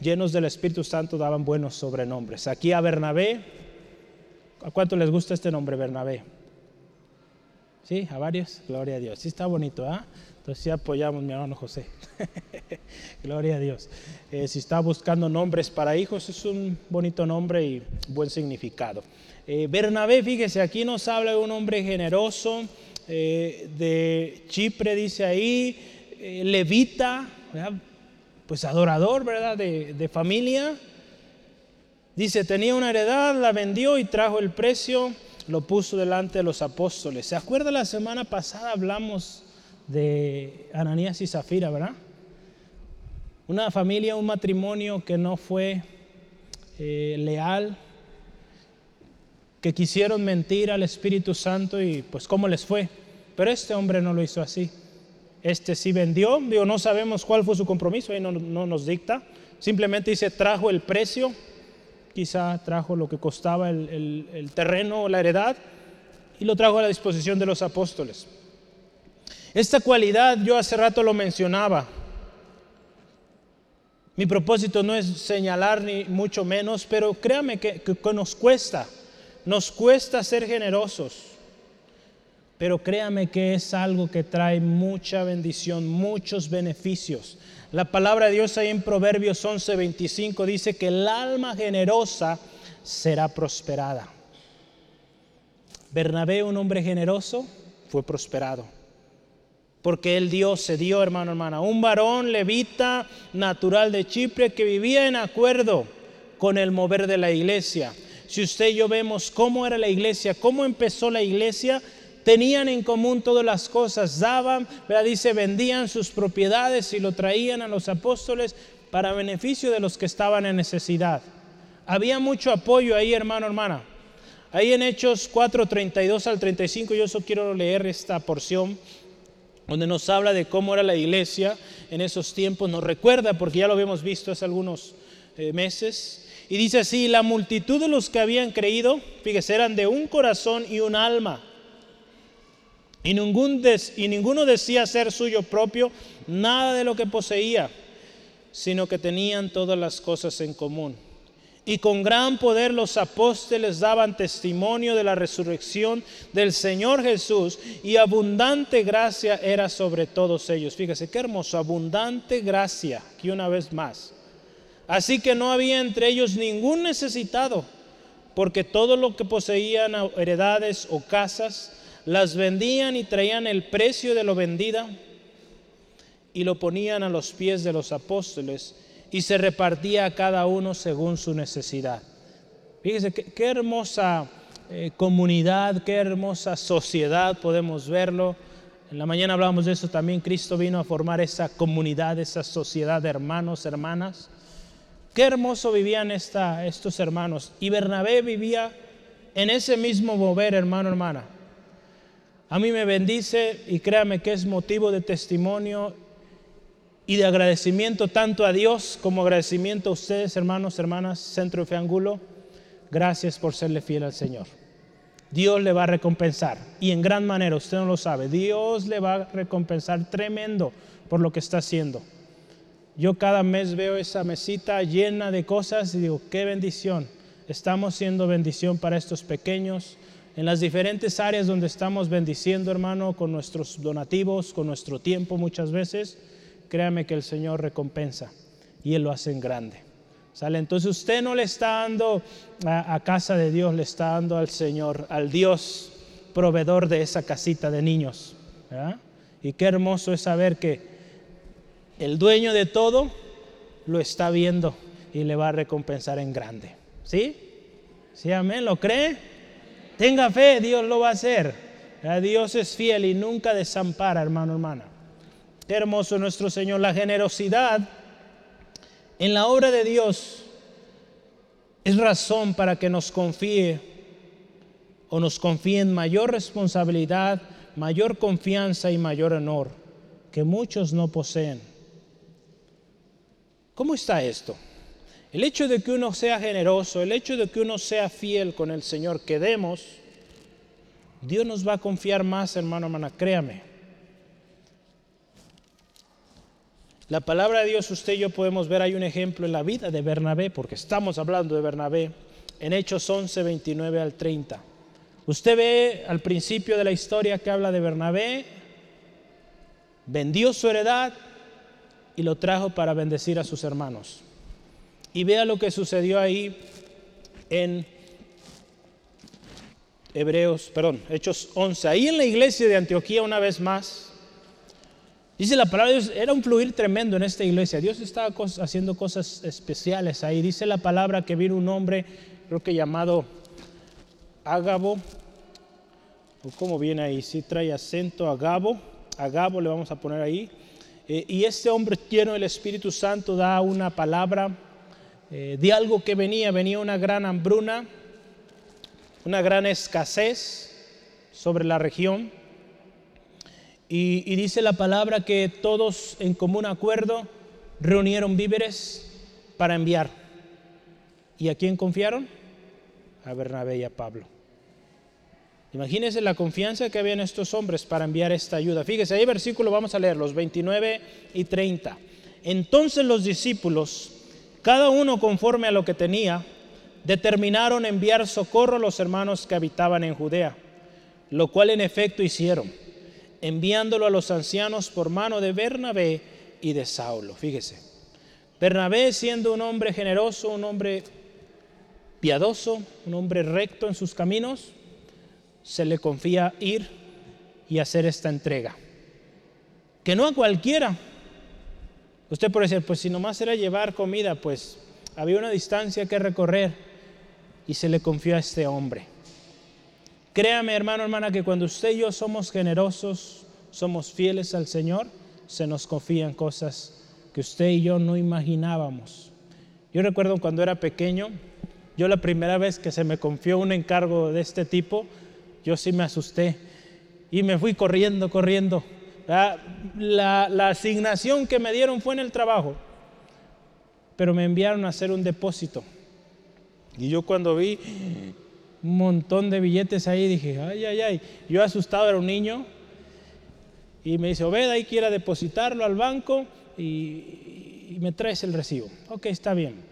llenos del Espíritu Santo daban buenos sobrenombres. Aquí a Bernabé, ¿a cuánto les gusta este nombre, Bernabé? ¿Sí? ¿A varios? Gloria a Dios. Sí está bonito, ¿ah? Entonces sí apoyamos mi hermano José. Gloria a Dios. Eh, si está buscando nombres para hijos, es un bonito nombre y buen significado. Eh, Bernabé, fíjese, aquí nos habla de un hombre generoso, eh, de Chipre, dice ahí, levita, pues adorador, ¿verdad? De, de familia. Dice, tenía una heredad, la vendió y trajo el precio, lo puso delante de los apóstoles. ¿Se acuerda la semana pasada hablamos de Ananías y Zafira, ¿verdad? Una familia, un matrimonio que no fue eh, leal, que quisieron mentir al Espíritu Santo y pues cómo les fue. Pero este hombre no lo hizo así. Este sí vendió, digo, no sabemos cuál fue su compromiso, ahí no, nos dicta. Simplemente dice, trajo el precio, quizá trajo lo que costaba el, terreno o la heredad y lo trajo a la disposición de los apóstoles. Esta cualidad yo hace rato lo mencionaba. Mi propósito no es señalar ni mucho menos, pero créame que, nos cuesta, nos cuesta ser generosos. Pero créame que es algo que trae mucha bendición, muchos beneficios. La palabra de Dios ahí en Proverbios 11:25 dice que el alma generosa será prosperada. Bernabé, un hombre generoso, fue prosperado porque él dio, se dio, hermano, hermana, un varón levita natural de Chipre que vivía en acuerdo con el mover de la iglesia. Si usted y yo vemos cómo era la iglesia, cómo empezó la iglesia, tenían en común todas las cosas, daban, ¿verdad? dice, vendían sus propiedades y lo traían a los apóstoles para beneficio de los que estaban en necesidad. Había mucho apoyo ahí, hermano, hermana. Ahí en Hechos 4, 32 al 35, yo solo quiero leer esta porción donde nos habla de cómo era la iglesia en esos tiempos, nos recuerda, porque ya lo habíamos visto hace algunos eh, meses, y dice así, la multitud de los que habían creído, fíjese, eran de un corazón y un alma, y, ningún y ninguno decía ser suyo propio nada de lo que poseía, sino que tenían todas las cosas en común y con gran poder los apóstoles daban testimonio de la resurrección del Señor Jesús y abundante gracia era sobre todos ellos. Fíjese qué hermoso, abundante gracia, que una vez más. Así que no había entre ellos ningún necesitado, porque todo lo que poseían, heredades o casas, las vendían y traían el precio de lo vendida y lo ponían a los pies de los apóstoles y se repartía a cada uno según su necesidad. Fíjense qué, hermosa eh, comunidad, qué hermosa sociedad podemos verlo. En la mañana hablábamos de eso también. Cristo vino a formar esa comunidad, esa sociedad de hermanos, hermanas. Qué hermoso vivían estos hermanos. Y Bernabé vivía en ese mismo mover, hermano, hermana. A mí me bendice y créame que es motivo de testimonio y de agradecimiento tanto a Dios como agradecimiento a ustedes, hermanos, hermanas, Centro de Fe Angulo. Gracias por serle fiel al Señor. Dios le va a recompensar y en gran manera, usted no lo sabe, Dios le va a recompensar tremendo por lo que está haciendo. Yo cada mes veo esa mesita llena de cosas y digo, qué bendición. Estamos siendo bendición para estos pequeños en las diferentes áreas donde estamos bendiciendo, hermano, con nuestros donativos, con nuestro tiempo muchas veces créame que el Señor recompensa y Él lo hace en grande. ¿Sale? Entonces usted no le está dando a, casa de Dios, le está dando al Señor, al Dios proveedor de esa casita de niños. Y qué hermoso es saber que el dueño de todo lo está viendo y le va a recompensar en grande. ¿Sí? ¿Sí, amén? ¿Lo cree? Tenga fe, Dios lo va a hacer. Dios es fiel y nunca desampara, hermano, hermana hermoso nuestro Señor, la generosidad en la obra de Dios es razón para que nos confíe o nos confíen mayor responsabilidad, mayor confianza y mayor honor que muchos no poseen. ¿Cómo está esto? El hecho de que uno sea generoso, el hecho de que uno sea fiel con el Señor, que demos, Dios nos va a confiar más, hermano, hermana, créame. La palabra de Dios, usted y yo podemos ver, hay un ejemplo en la vida de Bernabé, porque estamos hablando de Bernabé, en Hechos 11, 29 al 30. Usted ve al principio de la historia que habla de Bernabé, vendió su heredad y lo trajo para bendecir a sus hermanos. Y vea lo que sucedió ahí en Hebreos, perdón, Hechos 11. Ahí en la iglesia de Antioquía una vez más, dice la palabra de Dios, era un fluir tremendo en esta iglesia. Dios estaba haciendo cosas especiales ahí. Dice la palabra que vino un hombre, creo que llamado Ágabo, o como viene ahí, si trae acento Agabo, Agabo le vamos a poner ahí. Eh, y este hombre lleno del Espíritu Santo da una palabra eh, de algo que venía, venía una gran hambruna, una gran escasez sobre la región. Y, y dice la palabra que todos en común acuerdo reunieron víveres para enviar. ¿Y a quién confiaron? A Bernabé y a Pablo. Imagínense la confianza que había en estos hombres para enviar esta ayuda. Fíjese, ahí versículo vamos a leer, los 29 y 30. Entonces los discípulos, cada uno conforme a lo que tenía, determinaron enviar socorro a los hermanos que habitaban en Judea, lo cual en efecto hicieron, enviándolo a los ancianos por mano de Bernabé y de Saulo. Fíjese, Bernabé siendo un hombre generoso, un hombre piadoso, un hombre recto en sus caminos, se le confía ir y hacer esta entrega. Que no a cualquiera. Usted puede decir, pues si nomás era llevar comida, pues había una distancia que recorrer y se le confió a este hombre. Créame, hermano, hermana, que cuando usted y yo somos generosos, somos fieles al Señor, se nos confían cosas que usted y yo no imaginábamos. Yo recuerdo cuando era pequeño, yo la primera vez que se me confió un encargo de este tipo, yo sí me asusté y me fui corriendo, corriendo. La, la, asignación que me dieron fue en el trabajo, pero me enviaron a hacer un depósito. Y yo cuando vi un montón de billetes ahí dije, ay, ay, ay. Yo asustado era un niño y me dice, Obed, ahí quiera depositarlo al banco y, y me traes el recibo. Ok, está bien.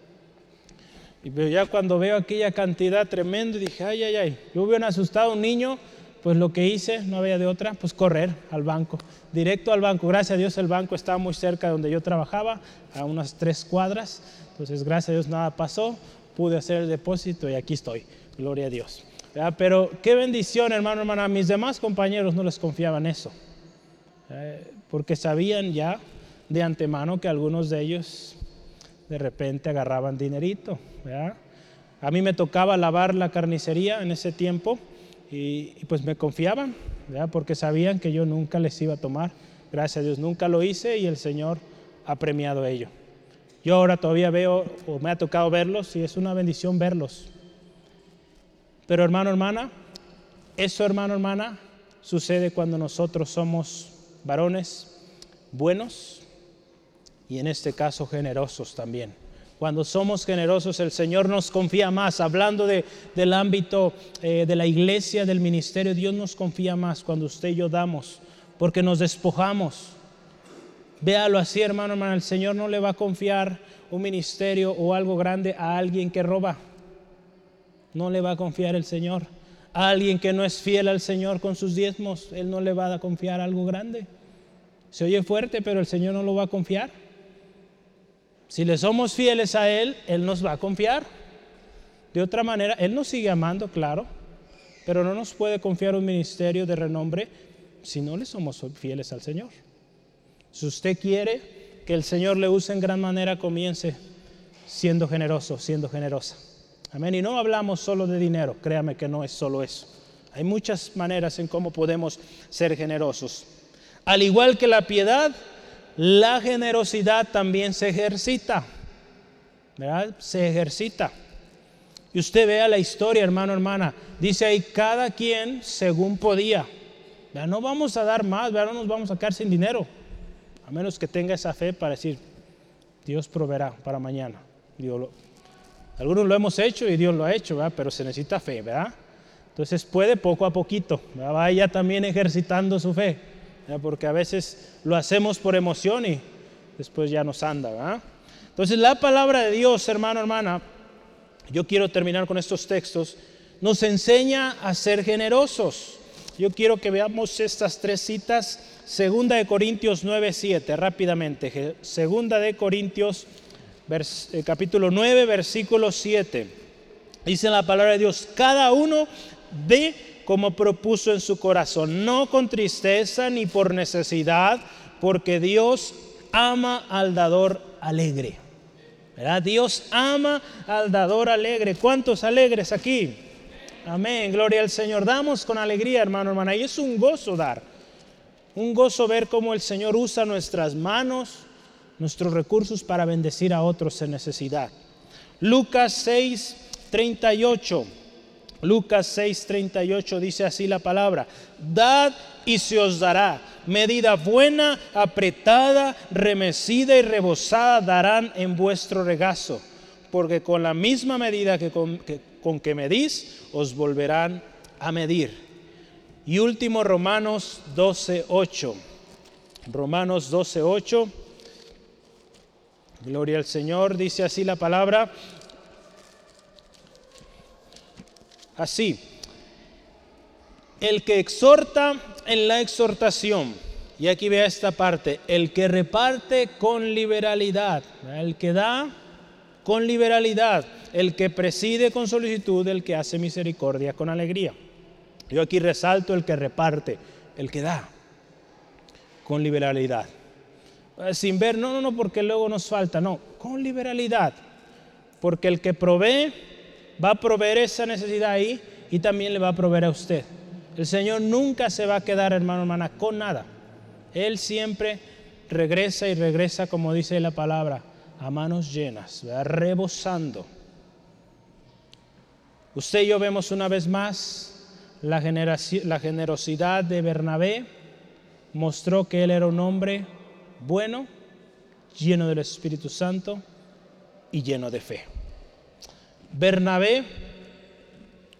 Y pero ya cuando veo aquella cantidad tremenda, dije, ay, ay, ay, yo hubiera asustado a un niño, pues lo que hice, no había de otra, pues correr al banco, directo al banco. Gracias a Dios el banco estaba muy cerca de donde yo trabajaba, a unas tres cuadras. Entonces, gracias a Dios nada pasó, pude hacer el depósito y aquí estoy. Gloria a Dios. Pero qué bendición, hermano, hermana. Mis demás compañeros no les confiaban eso, eh, porque sabían ya de antemano que algunos de ellos de repente agarraban dinerito. A mí me tocaba lavar la carnicería en ese tiempo y, pues me confiaban, porque sabían que yo nunca les iba a tomar. Gracias a Dios nunca lo hice y el Señor ha premiado ello. Yo ahora todavía veo, o me ha tocado verlos, y es una bendición verlos. Pero hermano, hermana, eso hermano, hermana, sucede cuando nosotros somos varones buenos y en este caso generosos también. Cuando somos generosos, el Señor nos confía más. Hablando de, del ámbito eh, de la iglesia, del ministerio, Dios nos confía más cuando usted y yo damos, porque nos despojamos. Véalo así, hermano, hermano. El Señor no le va a confiar un ministerio o algo grande a alguien que roba. No le va a confiar el Señor. A alguien que no es fiel al Señor con sus diezmos, Él no le va a confiar algo grande. Se oye fuerte, pero el Señor no lo va a confiar. Si le somos fieles a Él, Él nos va a confiar. De otra manera, Él nos sigue amando, claro, pero no nos puede confiar un ministerio de renombre si no le somos fieles al Señor. Si usted quiere que el Señor le use en gran manera, comience siendo generoso, siendo generosa. Amén. Y no hablamos solo de dinero, créame que no es solo eso. Hay muchas maneras en cómo podemos ser generosos. Al igual que la piedad, la generosidad también se ejercita. ¿verdad? Se ejercita. Y usted vea la historia, hermano, hermana. Dice ahí, cada quien según podía. No vamos a dar más, no nos vamos a quedar sin dinero. A menos que tenga esa fe para decir, Dios proveerá para mañana. algunos lo hemos hecho y Dios lo ha hecho, pero se necesita fe, ¿verdad? Entonces puede poco a poquito, vaya también ejercitando su fe porque a veces lo hacemos por emoción y después ya nos anda. Entonces la palabra de Dios, hermano, hermana, yo quiero terminar con estos textos, nos enseña a ser generosos. Yo quiero que veamos estas tres citas. Segunda de Corintios 9, 7, rápidamente. Segunda de Corintios, eh, capítulo 9, versículo 7. Dice la palabra de Dios, cada uno ve como propuso en su corazón, no con tristeza ni por necesidad, porque Dios ama al dador alegre. ¿Verdad? Dios ama al dador alegre. ¿Cuántos alegres aquí? Amén, gloria al Señor. Damos con alegría, hermano, hermana. Y es un gozo dar. Un gozo ver cómo el Señor usa nuestras manos, nuestros recursos para bendecir a otros en necesidad. Lucas 6, 38. Lucas 6:38 dice así la palabra, dad y se os dará, medida buena, apretada, remecida y rebosada darán en vuestro regazo, porque con la misma medida que con que, con que medís, os volverán a medir. Y último, Romanos 12:8. Romanos 12:8. Gloria al Señor, dice así la palabra. Así. El que exhorta en la exhortación, y aquí vea esta parte, el que reparte con liberalidad, el que da con liberalidad, el que preside con solicitud, el que hace misericordia con alegría. Yo aquí resalto el que reparte, el que da con liberalidad. Sin ver, no, no, no, porque luego nos falta, no, con liberalidad. Porque el que provee va a proveer esa necesidad ahí y también le va a proveer a usted. El Señor nunca se va a quedar, hermano, hermana, con nada. Él siempre regresa y regresa, como dice la palabra, a manos llenas, rebosando. Usted y yo vemos una vez más la, la generosidad de Bernabé. Mostró que él era un hombre bueno, lleno del Espíritu Santo y lleno de fe. Bernabé,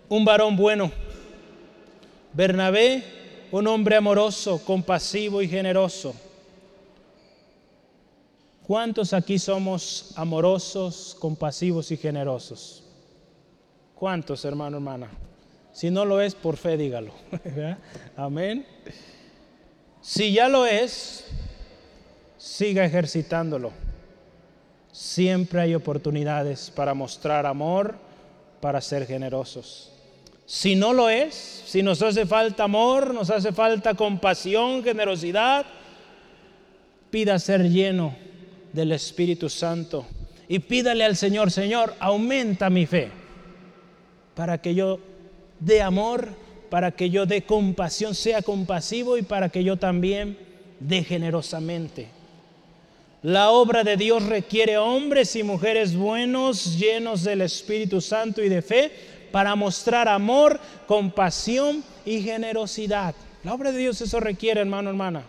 un varón bueno. Bernabé, un hombre amoroso, compasivo y generoso. ¿Cuántos aquí somos amorosos, compasivos y generosos? ¿Cuántos, hermano, hermana? Si no lo es, por fe dígalo. Amén. Si ya lo es, siga ejercitándolo. Siempre hay oportunidades para mostrar amor, para ser generosos. Si no lo es, si nos hace falta amor, nos hace falta compasión, generosidad, pida ser lleno del Espíritu Santo y pídale al Señor, Señor, aumenta mi fe para que yo dé amor, para que yo dé compasión, sea compasivo y para que yo también dé generosamente. La obra de Dios requiere hombres y mujeres buenos, llenos del Espíritu Santo y de fe, para mostrar amor, compasión y generosidad. La obra de Dios eso requiere, hermano, hermana.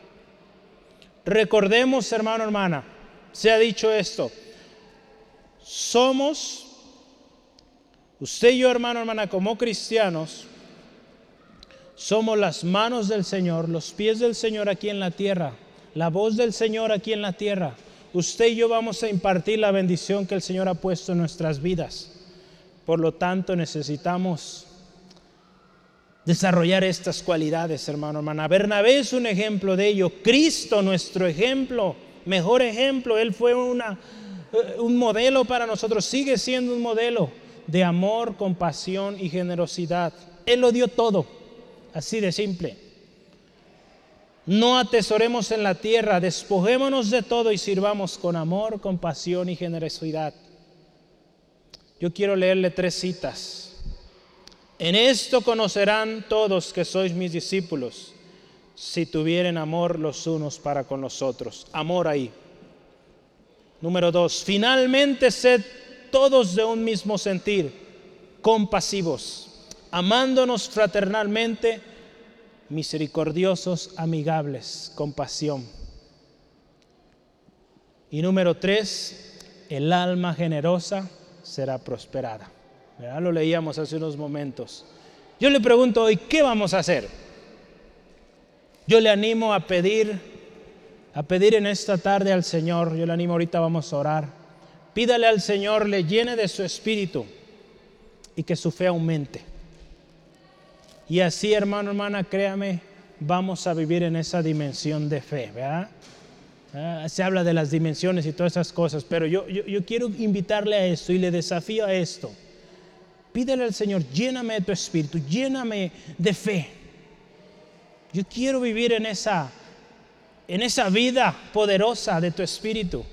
Recordemos, hermano, hermana, se ha dicho esto. Somos, usted y yo, hermano, hermana, como cristianos, somos las manos del Señor, los pies del Señor aquí en la tierra, la voz del Señor aquí en la tierra usted y yo vamos a impartir la bendición que el Señor ha puesto en nuestras vidas. Por lo tanto, necesitamos desarrollar estas cualidades, hermano, hermana. Bernabé es un ejemplo de ello. Cristo, nuestro ejemplo, mejor ejemplo. Él fue una, eh, un modelo para nosotros, sigue siendo un modelo de amor, compasión y generosidad. Él lo dio todo, así de simple. No atesoremos en la tierra, despojémonos de todo y sirvamos con amor, compasión y generosidad. Yo quiero leerle tres citas. En esto conocerán todos que sois mis discípulos, si tuvieren amor los unos para con los otros. Amor ahí. Número dos, finalmente sed todos de un mismo sentir, compasivos, amándonos fraternalmente misericordiosos, amigables, compasión. Y número tres, el alma generosa será prosperada. Lo leíamos hace unos momentos. Yo le pregunto hoy, ¿qué vamos a hacer? Yo le animo a pedir, a pedir en esta tarde al Señor, yo le animo ahorita vamos a orar. Pídale al Señor, le llene de su espíritu y que su fe aumente. Y así, hermano, hermana, créame, vamos a vivir en esa dimensión de fe, ¿verdad? Ah, se habla de las dimensiones y todas esas cosas, pero yo, yo, quiero invitarle a esto y le desafío a esto. Pídele al Señor, lléname de tu espíritu, lléname de fe. Yo quiero vivir en esa, en esa vida poderosa de tu espíritu.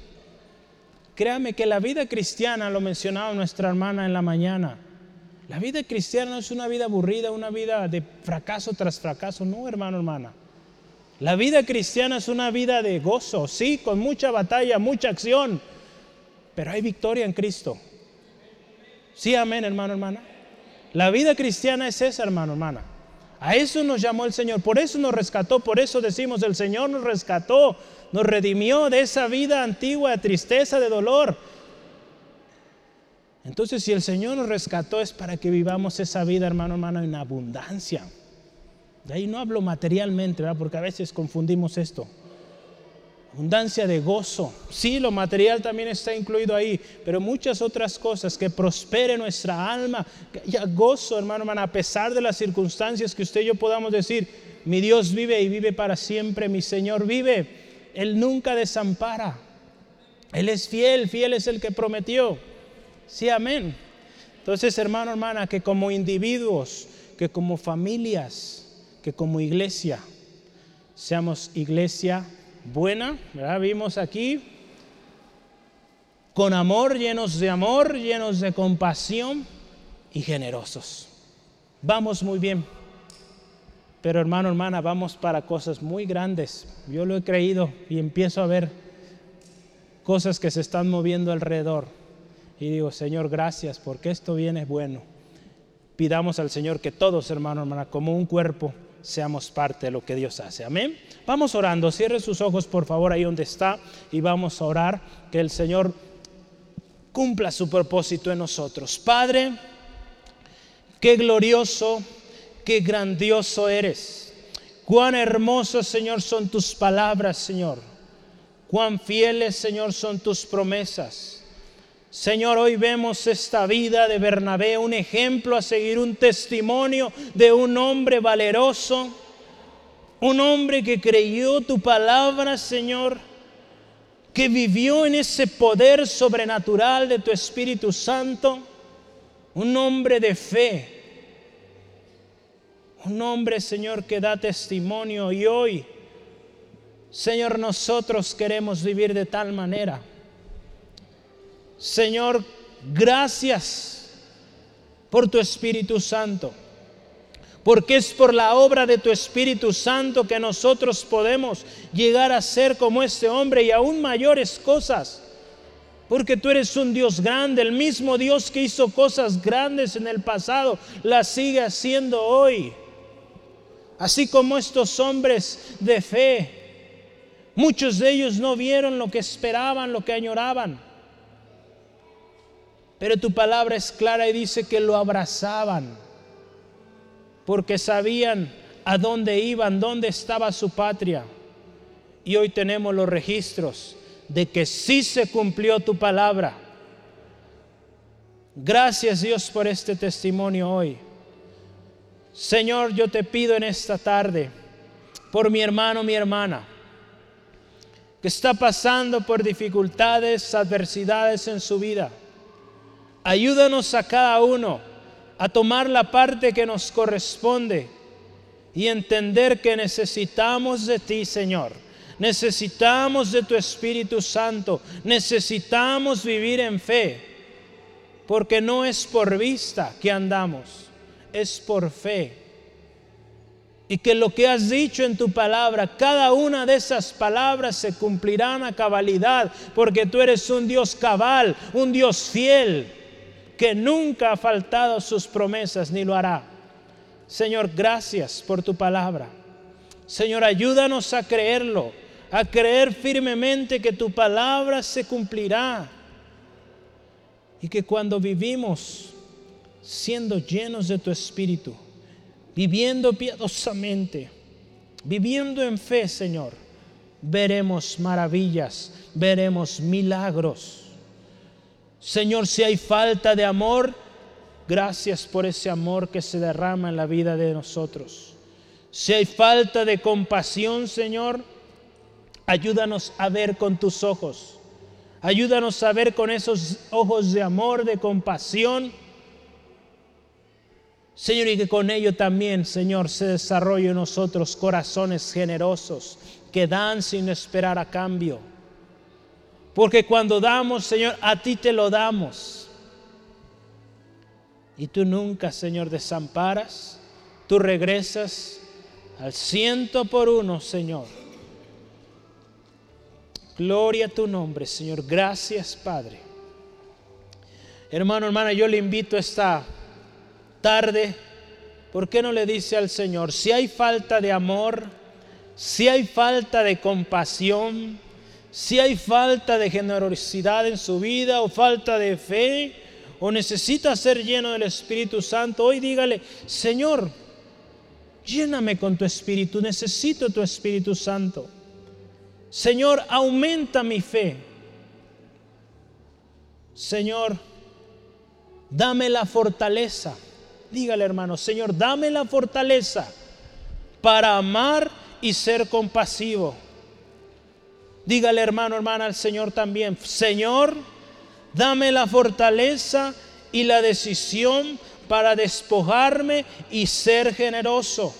Créame que la vida cristiana, lo mencionaba nuestra hermana en la mañana, la vida cristiana no es una vida aburrida, una vida de fracaso tras fracaso, no, hermano, hermana. La vida cristiana es una vida de gozo, sí, con mucha batalla, mucha acción, pero hay victoria en Cristo. Sí, amén, hermano, hermana. La vida cristiana es esa, hermano, hermana. A eso nos llamó el Señor, por eso nos rescató, por eso decimos, el Señor nos rescató, nos redimió de esa vida antigua de tristeza, de dolor entonces, si el Señor nos rescató es para que vivamos esa vida, hermano, hermano, en abundancia. De ahí no hablo materialmente, ¿verdad? porque a veces confundimos esto. Abundancia de gozo. Sí, lo material también está incluido ahí, pero muchas otras cosas que prospere nuestra alma, que haya gozo, hermano, hermano, a pesar de las circunstancias que usted y yo podamos decir, mi Dios vive y vive para siempre, mi Señor vive. Él nunca desampara. Él es fiel, fiel es el que prometió. Sí, amén. Entonces, hermano, hermana, que como individuos, que como familias, que como iglesia, seamos iglesia buena. Vimos aquí, con amor, llenos de amor, llenos de compasión y generosos. Vamos muy bien. Pero hermano, hermana, vamos para cosas muy grandes. Yo lo he creído y empiezo a ver cosas que se están moviendo alrededor y digo, Señor, gracias porque esto viene bueno. Pidamos al Señor que todos, hermanos, hermanas, como un cuerpo, seamos parte de lo que Dios hace. Amén. Vamos orando. Cierre sus ojos, por favor, ahí donde está, y vamos a orar que el Señor cumpla su propósito en nosotros. Padre, qué glorioso, qué grandioso eres. Cuán hermosos, Señor, son tus palabras, Señor. Cuán fieles, Señor, son tus promesas. Señor, hoy vemos esta vida de Bernabé, un ejemplo a seguir, un testimonio de un hombre valeroso, un hombre que creyó tu palabra, Señor, que vivió en ese poder sobrenatural de tu Espíritu Santo, un hombre de fe, un hombre, Señor, que da testimonio y hoy, Señor, nosotros queremos vivir de tal manera Señor, gracias por tu Espíritu Santo. Porque es por la obra de tu Espíritu Santo que nosotros podemos llegar a ser como este hombre y aún mayores cosas. Porque tú eres un Dios grande, el mismo Dios que hizo cosas grandes en el pasado, las sigue haciendo hoy. Así como estos hombres de fe, muchos de ellos no vieron lo que esperaban, lo que añoraban pero tu palabra es clara y dice que lo abrazaban, porque sabían a dónde iban, dónde estaba su patria. Y hoy tenemos los registros de que sí se cumplió tu palabra. Gracias Dios por este testimonio hoy. Señor, yo te pido en esta tarde por mi hermano, mi hermana, que está pasando por dificultades, adversidades en su vida Ayúdanos a cada uno a tomar la parte que nos corresponde y entender que necesitamos de ti, Señor. Necesitamos de tu Espíritu Santo. Necesitamos vivir en fe. Porque no es por vista que andamos, es por fe. Y que lo que has dicho en tu palabra, cada una de esas palabras se cumplirán a cabalidad, porque tú eres un Dios cabal, un Dios fiel que nunca ha faltado sus promesas ni lo hará. Señor, gracias por tu palabra. Señor, ayúdanos a creerlo, a creer firmemente que tu palabra se cumplirá y que cuando vivimos siendo llenos de tu espíritu, viviendo piadosamente, viviendo en fe, Señor, veremos maravillas, veremos milagros Señor, si hay falta de amor, gracias por ese amor que se derrama en la vida de nosotros. Si hay falta de compasión, Señor, ayúdanos a ver con tus ojos. Ayúdanos a ver con esos ojos de amor, de compasión. Señor, y que con ello también, Señor, se desarrolle en nosotros corazones generosos que dan sin esperar a cambio. Porque cuando damos, Señor, a ti te lo damos. Y tú nunca, Señor, desamparas. Tú regresas al ciento por uno, Señor. Gloria a tu nombre, Señor. Gracias, Padre. Hermano, hermana, yo le invito esta tarde. ¿Por qué no le dice al Señor, si hay falta de amor, si hay falta de compasión, si hay falta de generosidad en su vida o falta de fe, o necesita ser lleno del Espíritu Santo, hoy dígale, Señor, lléname con tu Espíritu, necesito tu Espíritu Santo. Señor, aumenta mi fe. Señor, dame la fortaleza. Dígale hermano, Señor, dame la fortaleza para amar y ser compasivo. Dígale hermano, hermana al Señor también, Señor, Dame la fortaleza y la decisión para despojarme y ser generoso.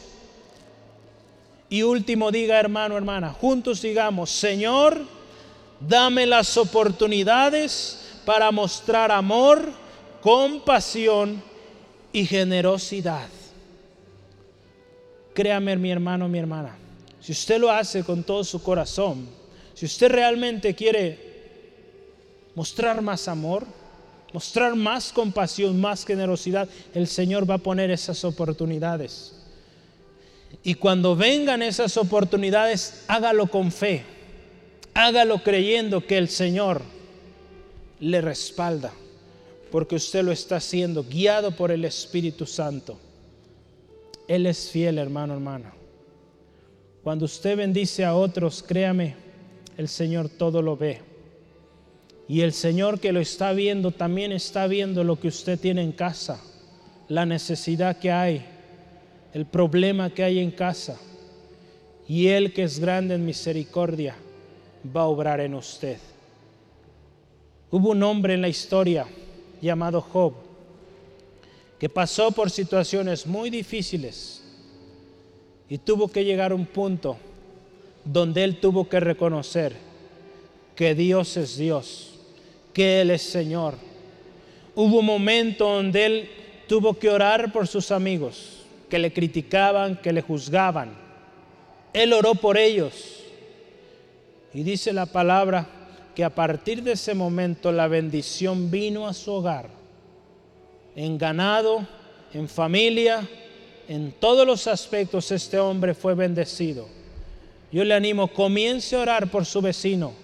Y último, diga hermano, hermana, juntos digamos, Señor, dame las oportunidades para mostrar amor, compasión y generosidad. Créame mi hermano, mi hermana, si usted lo hace con todo su corazón, si usted realmente quiere mostrar más amor, mostrar más compasión, más generosidad, el Señor va a poner esas oportunidades. Y cuando vengan esas oportunidades, hágalo con fe, hágalo creyendo que el Señor le respalda, porque usted lo está haciendo guiado por el Espíritu Santo. Él es fiel, hermano, hermana. Cuando usted bendice a otros, créame, el Señor todo lo ve. Y el Señor que lo está viendo también está viendo lo que usted tiene en casa, la necesidad que hay, el problema que hay en casa. Y Él que es grande en misericordia va a obrar en usted. Hubo un hombre en la historia llamado Job que pasó por situaciones muy difíciles y tuvo que llegar a un punto donde él tuvo que reconocer que Dios es Dios que Él es Señor. Hubo un momento donde Él tuvo que orar por sus amigos que le criticaban, que le juzgaban. Él oró por ellos. Y dice la palabra que a partir de ese momento la bendición vino a su hogar. En ganado, en familia, en todos los aspectos este hombre fue bendecido. Yo le animo, comience a orar por su vecino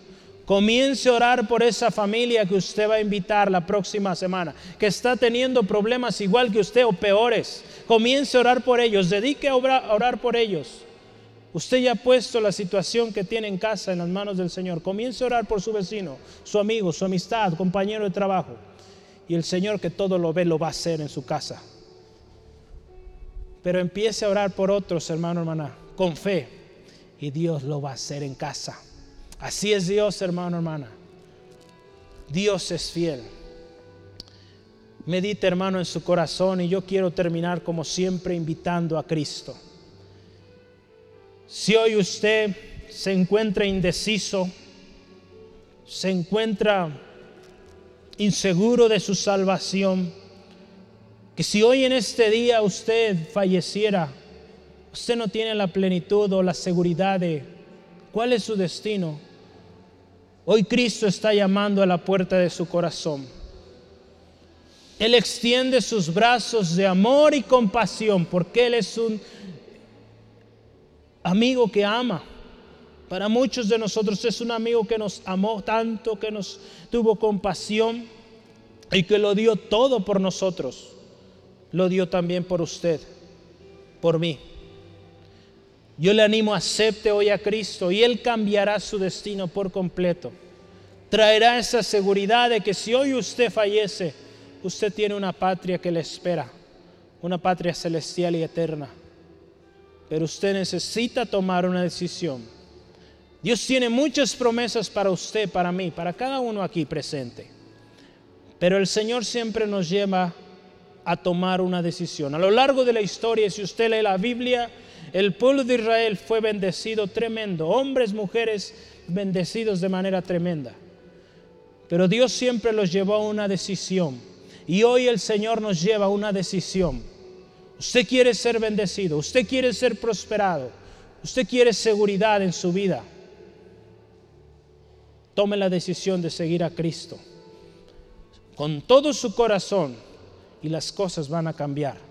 Comience a orar por esa familia que usted va a invitar la próxima semana, que está teniendo problemas igual que usted o peores. Comience a orar por ellos, dedique a orar por ellos. Usted ya ha puesto la situación que tiene en casa en las manos del Señor. Comience a orar por su vecino, su amigo, su amistad, compañero de trabajo. Y el Señor que todo lo ve lo va a hacer en su casa. Pero empiece a orar por otros, hermano, hermana, con fe. Y Dios lo va a hacer en casa. Así es Dios, hermano, hermana. Dios es fiel. Medite, hermano, en su corazón y yo quiero terminar como siempre invitando a Cristo. Si hoy usted se encuentra indeciso, se encuentra inseguro de su salvación, que si hoy en este día usted falleciera, usted no tiene la plenitud o la seguridad de cuál es su destino. Hoy Cristo está llamando a la puerta de su corazón. Él extiende sus brazos de amor y compasión porque Él es un amigo que ama. Para muchos de nosotros es un amigo que nos amó tanto, que nos tuvo compasión y que lo dio todo por nosotros. Lo dio también por usted, por mí. Yo le animo, acepte hoy a Cristo y Él cambiará su destino por completo. Traerá esa seguridad de que si hoy usted fallece, usted tiene una patria que le espera, una patria celestial y eterna. Pero usted necesita tomar una decisión. Dios tiene muchas promesas para usted, para mí, para cada uno aquí presente. Pero el Señor siempre nos lleva a tomar una decisión. A lo largo de la historia, si usted lee la Biblia, el pueblo de Israel fue bendecido tremendo, hombres, mujeres bendecidos de manera tremenda. Pero Dios siempre los llevó a una decisión. Y hoy el Señor nos lleva a una decisión. Usted quiere ser bendecido, usted quiere ser prosperado, usted quiere seguridad en su vida. Tome la decisión de seguir a Cristo con todo su corazón y las cosas van a cambiar.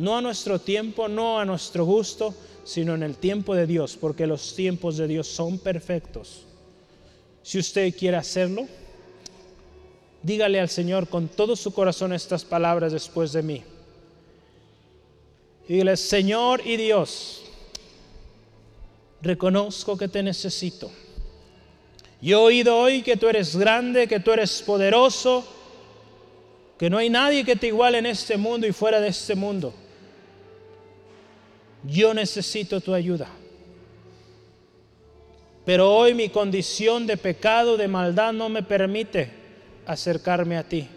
No a nuestro tiempo, no a nuestro gusto, sino en el tiempo de Dios, porque los tiempos de Dios son perfectos. Si usted quiere hacerlo, dígale al Señor con todo su corazón estas palabras después de mí. Dígale, Señor y Dios, reconozco que te necesito. Yo he oído hoy que tú eres grande, que tú eres poderoso, que no hay nadie que te iguale en este mundo y fuera de este mundo. Yo necesito tu ayuda. Pero hoy mi condición de pecado, de maldad, no me permite acercarme a ti.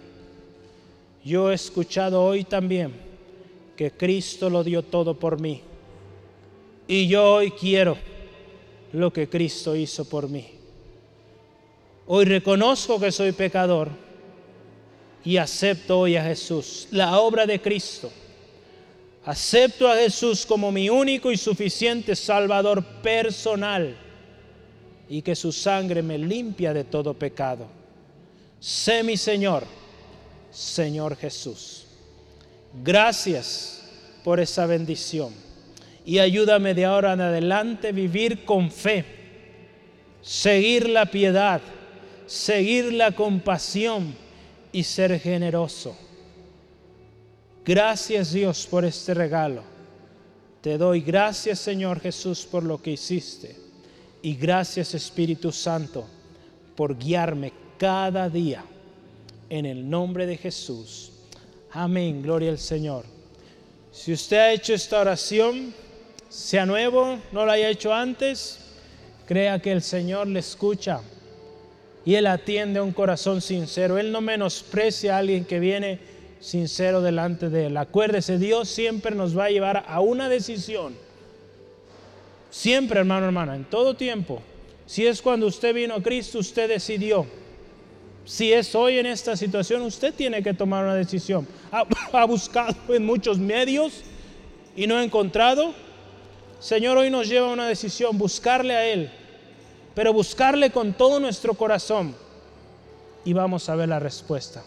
Yo he escuchado hoy también que Cristo lo dio todo por mí. Y yo hoy quiero lo que Cristo hizo por mí. Hoy reconozco que soy pecador y acepto hoy a Jesús, la obra de Cristo. Acepto a Jesús como mi único y suficiente Salvador personal y que su sangre me limpia de todo pecado. Sé mi Señor, Señor Jesús. Gracias por esa bendición y ayúdame de ahora en adelante a vivir con fe, seguir la piedad seguir la compasión y ser generoso. Gracias Dios por este regalo. Te doy gracias Señor Jesús por lo que hiciste. Y gracias Espíritu Santo por guiarme cada día. En el nombre de Jesús. Amén. Gloria al Señor. Si usted ha hecho esta oración, sea nuevo, no lo haya hecho antes, crea que el Señor le escucha y Él atiende a un corazón sincero. Él no menosprecia a alguien que viene sincero delante de Él. Acuérdese, Dios siempre nos va a llevar a una decisión. Siempre, hermano, hermana, en todo tiempo. Si es cuando usted vino a Cristo, usted decidió. Si es hoy en esta situación, usted tiene que tomar una decisión. Ha, ha buscado en muchos medios y no ha encontrado. Señor, hoy nos lleva a una decisión, buscarle a Él pero buscarle con todo nuestro corazón y vamos a ver la respuesta.